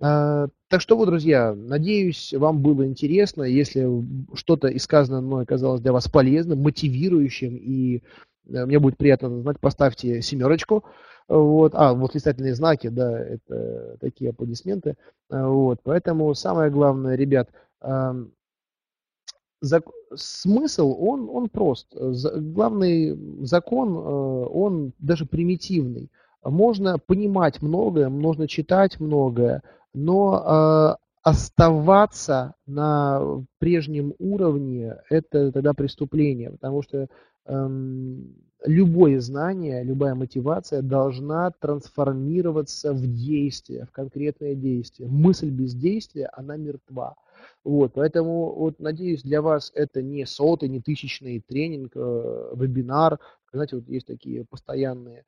А, так что вот, друзья, надеюсь, вам было интересно. Если что-то из сказанного мной оказалось для вас полезным, мотивирующим и мне будет приятно знать, поставьте семерочку. Вот. А, восклицательные знаки, да, это такие аплодисменты. Э, вот. Поэтому самое главное, ребят, эм, зак... смысл, он, он прост. Главный закон, э, он даже примитивный. Можно понимать многое, можно читать многое, но оставаться на прежнем уровне – это тогда преступление, потому что эм, любое знание, любая мотивация должна трансформироваться в действие, в конкретное действие. Мысль без действия, она мертва. Вот, поэтому, вот, надеюсь, для вас это не сотый, не тысячный тренинг, э, вебинар. Знаете, вот есть такие постоянные э,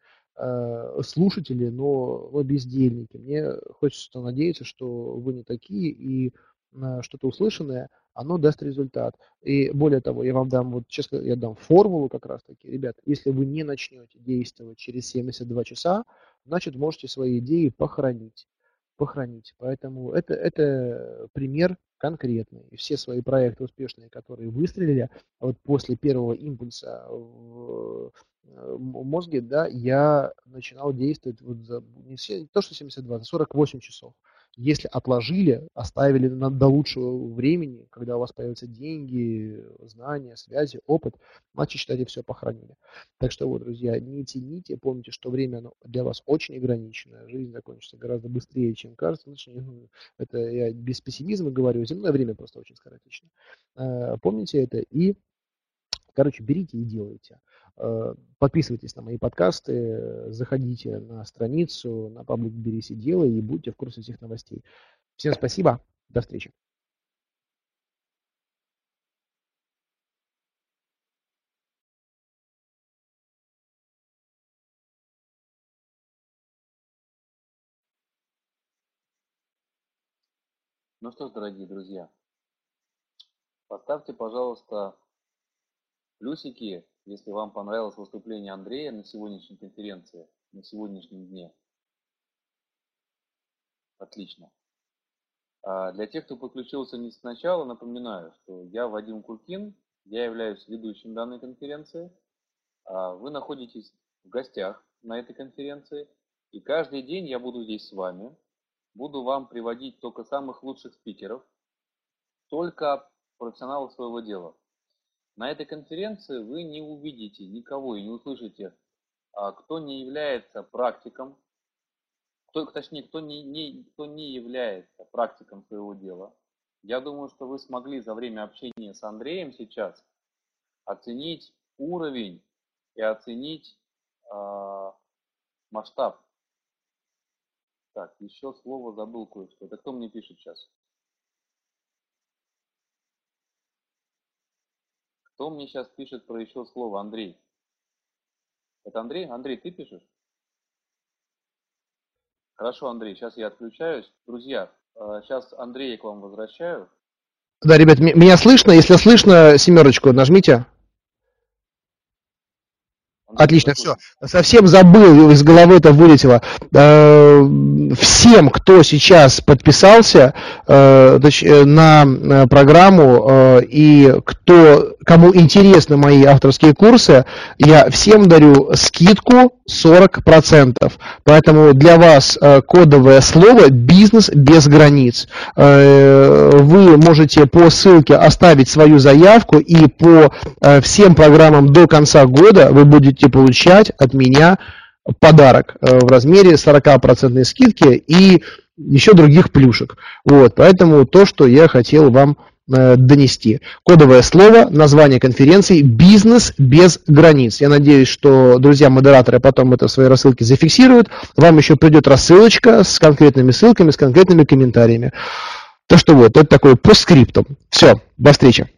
слушатели, но, но бездельники. Мне хочется надеяться, что вы не такие, и э, что-то услышанное, оно даст результат. И более того, я вам дам, вот честно, я дам формулу как раз таки. Ребят, если вы не начнете действовать через 72 часа, значит, можете свои идеи похоронить. Похоронить. Поэтому это, это пример конкретный. И все свои проекты успешные, которые выстрелили, вот после первого импульса в э, мозге, да, я начинал действовать вот за не, все, то, что 72, за 48 часов. Если отложили, оставили на, до лучшего времени, когда у вас появятся деньги, знания, связи, опыт, значит, считайте, все похоронили. Так что вот, друзья, не тяните, помните, что время оно для вас очень ограниченное, жизнь закончится гораздо быстрее, чем кажется. Значит, ну, это я без пессимизма говорю, земное время просто очень скоротечно. Э, помните это и Короче, берите и делайте. Э, подписывайтесь на мои подкасты, заходите на страницу, на паблик «Берись и делай» и будьте в курсе всех новостей. Всем спасибо, до встречи. Ну что ж, дорогие друзья, поставьте, пожалуйста, плюсики если вам понравилось выступление Андрея на сегодняшней конференции, на сегодняшнем дне. Отлично. А для тех, кто подключился не сначала, напоминаю, что я Вадим Куркин, я являюсь ведущим данной конференции. А вы находитесь в гостях на этой конференции, и каждый день я буду здесь с вами, буду вам приводить только самых лучших спикеров, только профессионалов своего дела. На этой конференции вы не увидите никого и не услышите, а, кто не является практиком, кто, точнее, кто не, не, кто не является практиком своего дела. Я думаю, что вы смогли за время общения с Андреем сейчас оценить уровень и оценить э, масштаб. Так, еще слово забыл кое-что. Это кто мне пишет сейчас? Кто мне сейчас пишет про еще слово Андрей? Это Андрей? Андрей, ты пишешь? Хорошо, Андрей, сейчас я отключаюсь. Друзья, сейчас э, Андрея к вам возвращаю. Да, ребят, меня слышно? Если слышно, семерочку нажмите. Отлично, все. Совсем забыл, из головы это вылетело. Э, всем, кто сейчас подписался э, э, на программу и кто, кому интересны мои авторские курсы, я всем дарю скидку 40%. Поэтому для вас кодовое слово «бизнес без границ». Вы можете по ссылке оставить свою заявку и по всем программам до конца года вы будете будете получать от меня подарок э, в размере 40% скидки и еще других плюшек. Вот, поэтому то, что я хотел вам э, донести. Кодовое слово, название конференции «Бизнес без границ». Я надеюсь, что друзья-модераторы потом это в своей рассылке зафиксируют. Вам еще придет рассылочка с конкретными ссылками, с конкретными комментариями. Так что вот, это такой постскриптум. Все, до встречи.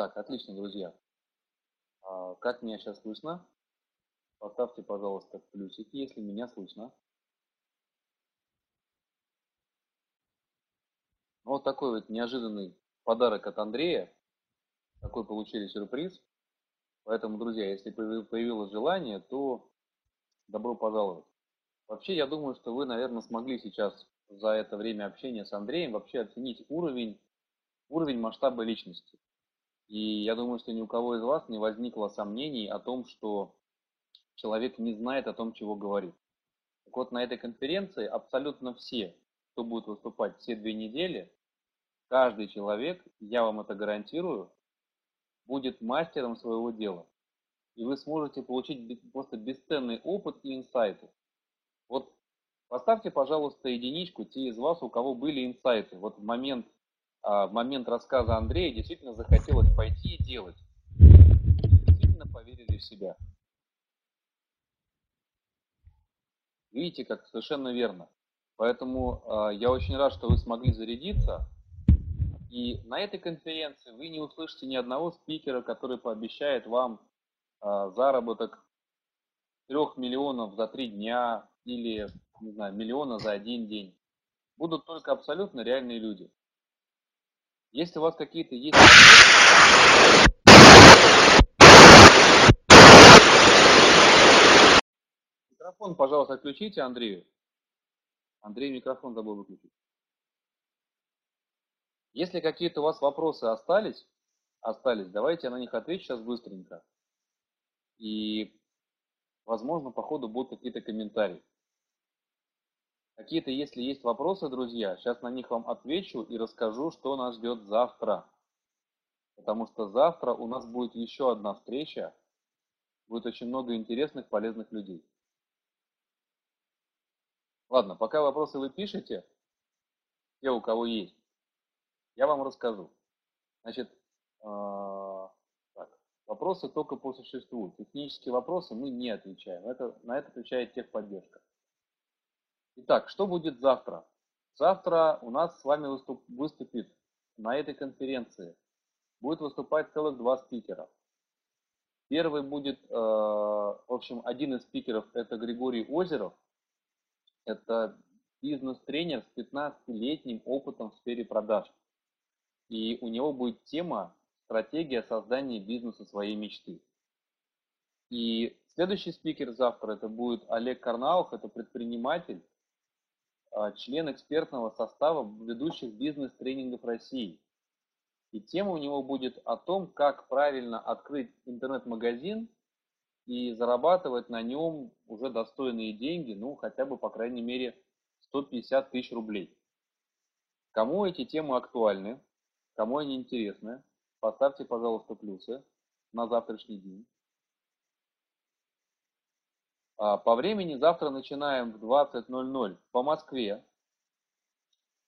Так, отлично, друзья. А, как меня сейчас слышно? Поставьте, пожалуйста, плюсики, если меня слышно. Вот такой вот неожиданный подарок от Андрея. Такой получили сюрприз. Поэтому, друзья, если появилось желание, то добро пожаловать. Вообще, я думаю, что вы, наверное, смогли сейчас за это время общения с Андреем вообще оценить уровень, уровень масштаба личности. И я думаю, что ни у кого из вас не возникло сомнений о том, что человек не знает о том, чего говорит. Так вот, на этой конференции абсолютно все, кто будет выступать все две недели, каждый человек, я вам это гарантирую, будет мастером своего дела. И вы сможете получить просто бесценный опыт и инсайты. Вот поставьте, пожалуйста, единичку те из вас, у кого были инсайты. Вот в момент, а, в момент рассказа Андрея действительно захотелось пойти и делать. Действительно поверили в себя. Видите, как совершенно верно. Поэтому э, я очень рад, что вы смогли зарядиться. И на этой конференции вы не услышите ни одного спикера, который пообещает вам э, заработок трех миллионов за три дня или, не знаю, миллиона за один день. Будут только абсолютно реальные люди. Если у вас какие-то есть Микрофон, пожалуйста, отключите Андрею. Андрей микрофон забыл выключить. Если какие-то у вас вопросы остались, остались, давайте я на них отвечу сейчас быстренько. И, возможно, по ходу будут какие-то комментарии. Какие-то, если есть вопросы, друзья, сейчас на них вам отвечу и расскажу, что нас ждет завтра. Потому что завтра у нас будет еще одна встреча. Будет очень много интересных, полезных людей. Ладно, пока вопросы вы пишете, те, у кого есть, я вам расскажу. Значит, э, так, вопросы только по существу. Технические вопросы мы не отвечаем. Это, на это отвечает техподдержка. Итак, что будет завтра? Завтра у нас с вами выступ, выступит на этой конференции. Будет выступать целых два спикера. Первый будет, э, в общем, один из спикеров это Григорий Озеров – это бизнес-тренер с 15-летним опытом в сфере продаж. И у него будет тема «Стратегия создания бизнеса своей мечты». И следующий спикер завтра это будет Олег Карнаух, это предприниматель, член экспертного состава ведущих бизнес-тренингов России. И тема у него будет о том, как правильно открыть интернет-магазин и зарабатывать на нем уже достойные деньги, ну, хотя бы, по крайней мере, 150 тысяч рублей. Кому эти темы актуальны, кому они интересны, поставьте, пожалуйста, плюсы на завтрашний день. А, по времени завтра начинаем в 20.00 по Москве.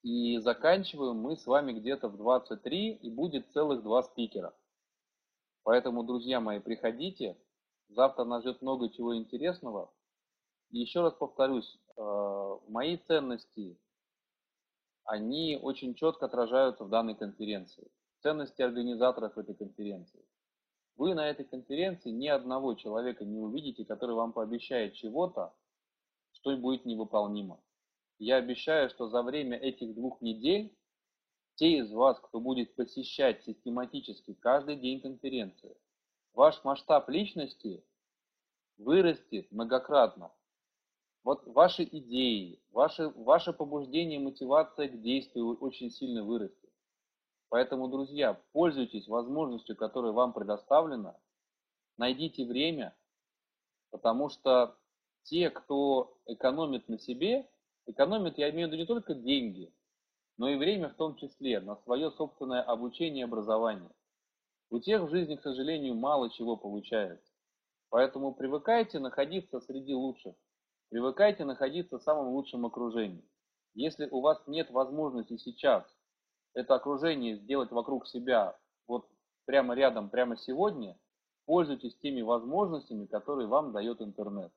И заканчиваем мы с вами где-то в 23 и будет целых два спикера. Поэтому, друзья мои, приходите, Завтра нас ждет много чего интересного. И еще раз повторюсь, э, мои ценности, они очень четко отражаются в данной конференции. Ценности организаторов этой конференции. Вы на этой конференции ни одного человека не увидите, который вам пообещает чего-то, что будет невыполнимо. Я обещаю, что за время этих двух недель те из вас, кто будет посещать систематически каждый день конференции, ваш масштаб личности вырастет многократно. Вот ваши идеи, ваше, ваше побуждение, мотивация к действию очень сильно вырастет. Поэтому, друзья, пользуйтесь возможностью, которая вам предоставлена, найдите время, потому что те, кто экономит на себе, экономит, я имею в виду не только деньги, но и время в том числе на свое собственное обучение и образование. У тех в жизни, к сожалению, мало чего получается. Поэтому привыкайте находиться среди лучших. Привыкайте находиться в самом лучшем окружении. Если у вас нет возможности сейчас это окружение сделать вокруг себя вот прямо рядом, прямо сегодня, пользуйтесь теми возможностями, которые вам дает интернет.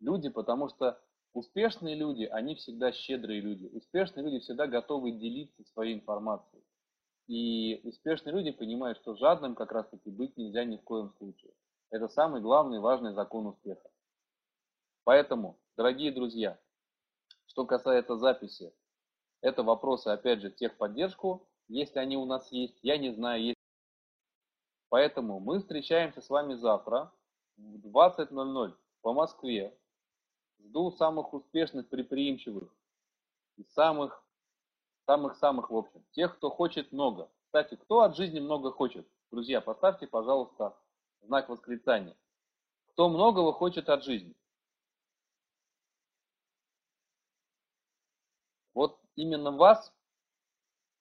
Люди, потому что успешные люди, они всегда щедрые люди. Успешные люди всегда готовы делиться своей информацией. И успешные люди понимают, что жадным как раз таки быть нельзя ни в коем случае. Это самый главный важный закон успеха. Поэтому, дорогие друзья, что касается записи, это вопросы, опять же, в техподдержку, если они у нас есть. Я не знаю, есть. Поэтому мы встречаемся с вами завтра в 20.00 по Москве. Жду самых успешных, предприимчивых и самых Самых-самых, в общем. Тех, кто хочет много. Кстати, кто от жизни много хочет? Друзья, поставьте, пожалуйста, знак восклицания. Кто многого хочет от жизни? Вот именно вас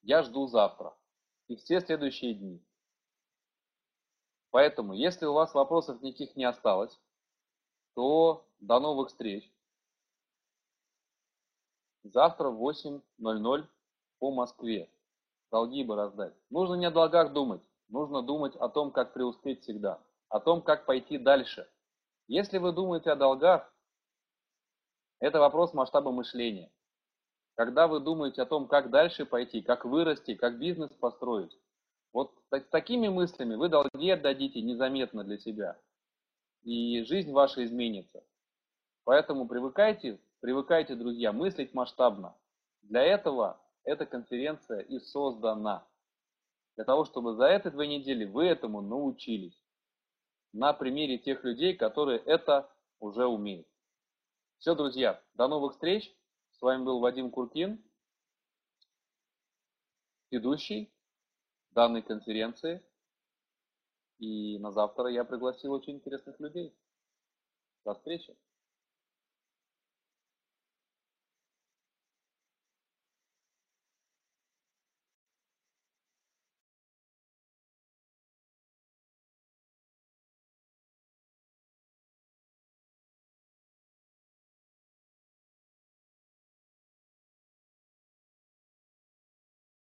я жду завтра и все следующие дни. Поэтому, если у вас вопросов никаких не осталось, то до новых встреч. завтра в 8.00 по Москве. Долги бы раздать. Нужно не о долгах думать, нужно думать о том, как преуспеть всегда, о том, как пойти дальше. Если вы думаете о долгах, это вопрос масштаба мышления. Когда вы думаете о том, как дальше пойти, как вырасти, как бизнес построить, вот так, такими мыслями вы долги отдадите незаметно для себя. И жизнь ваша изменится. Поэтому привыкайте, привыкайте, друзья, мыслить масштабно. Для этого эта конференция и создана. Для того, чтобы за эти две недели вы этому научились. На примере тех людей, которые это уже умеют. Все, друзья, до новых встреч. С вами был Вадим Куркин, ведущий данной конференции. И на завтра я пригласил очень интересных людей. До встречи.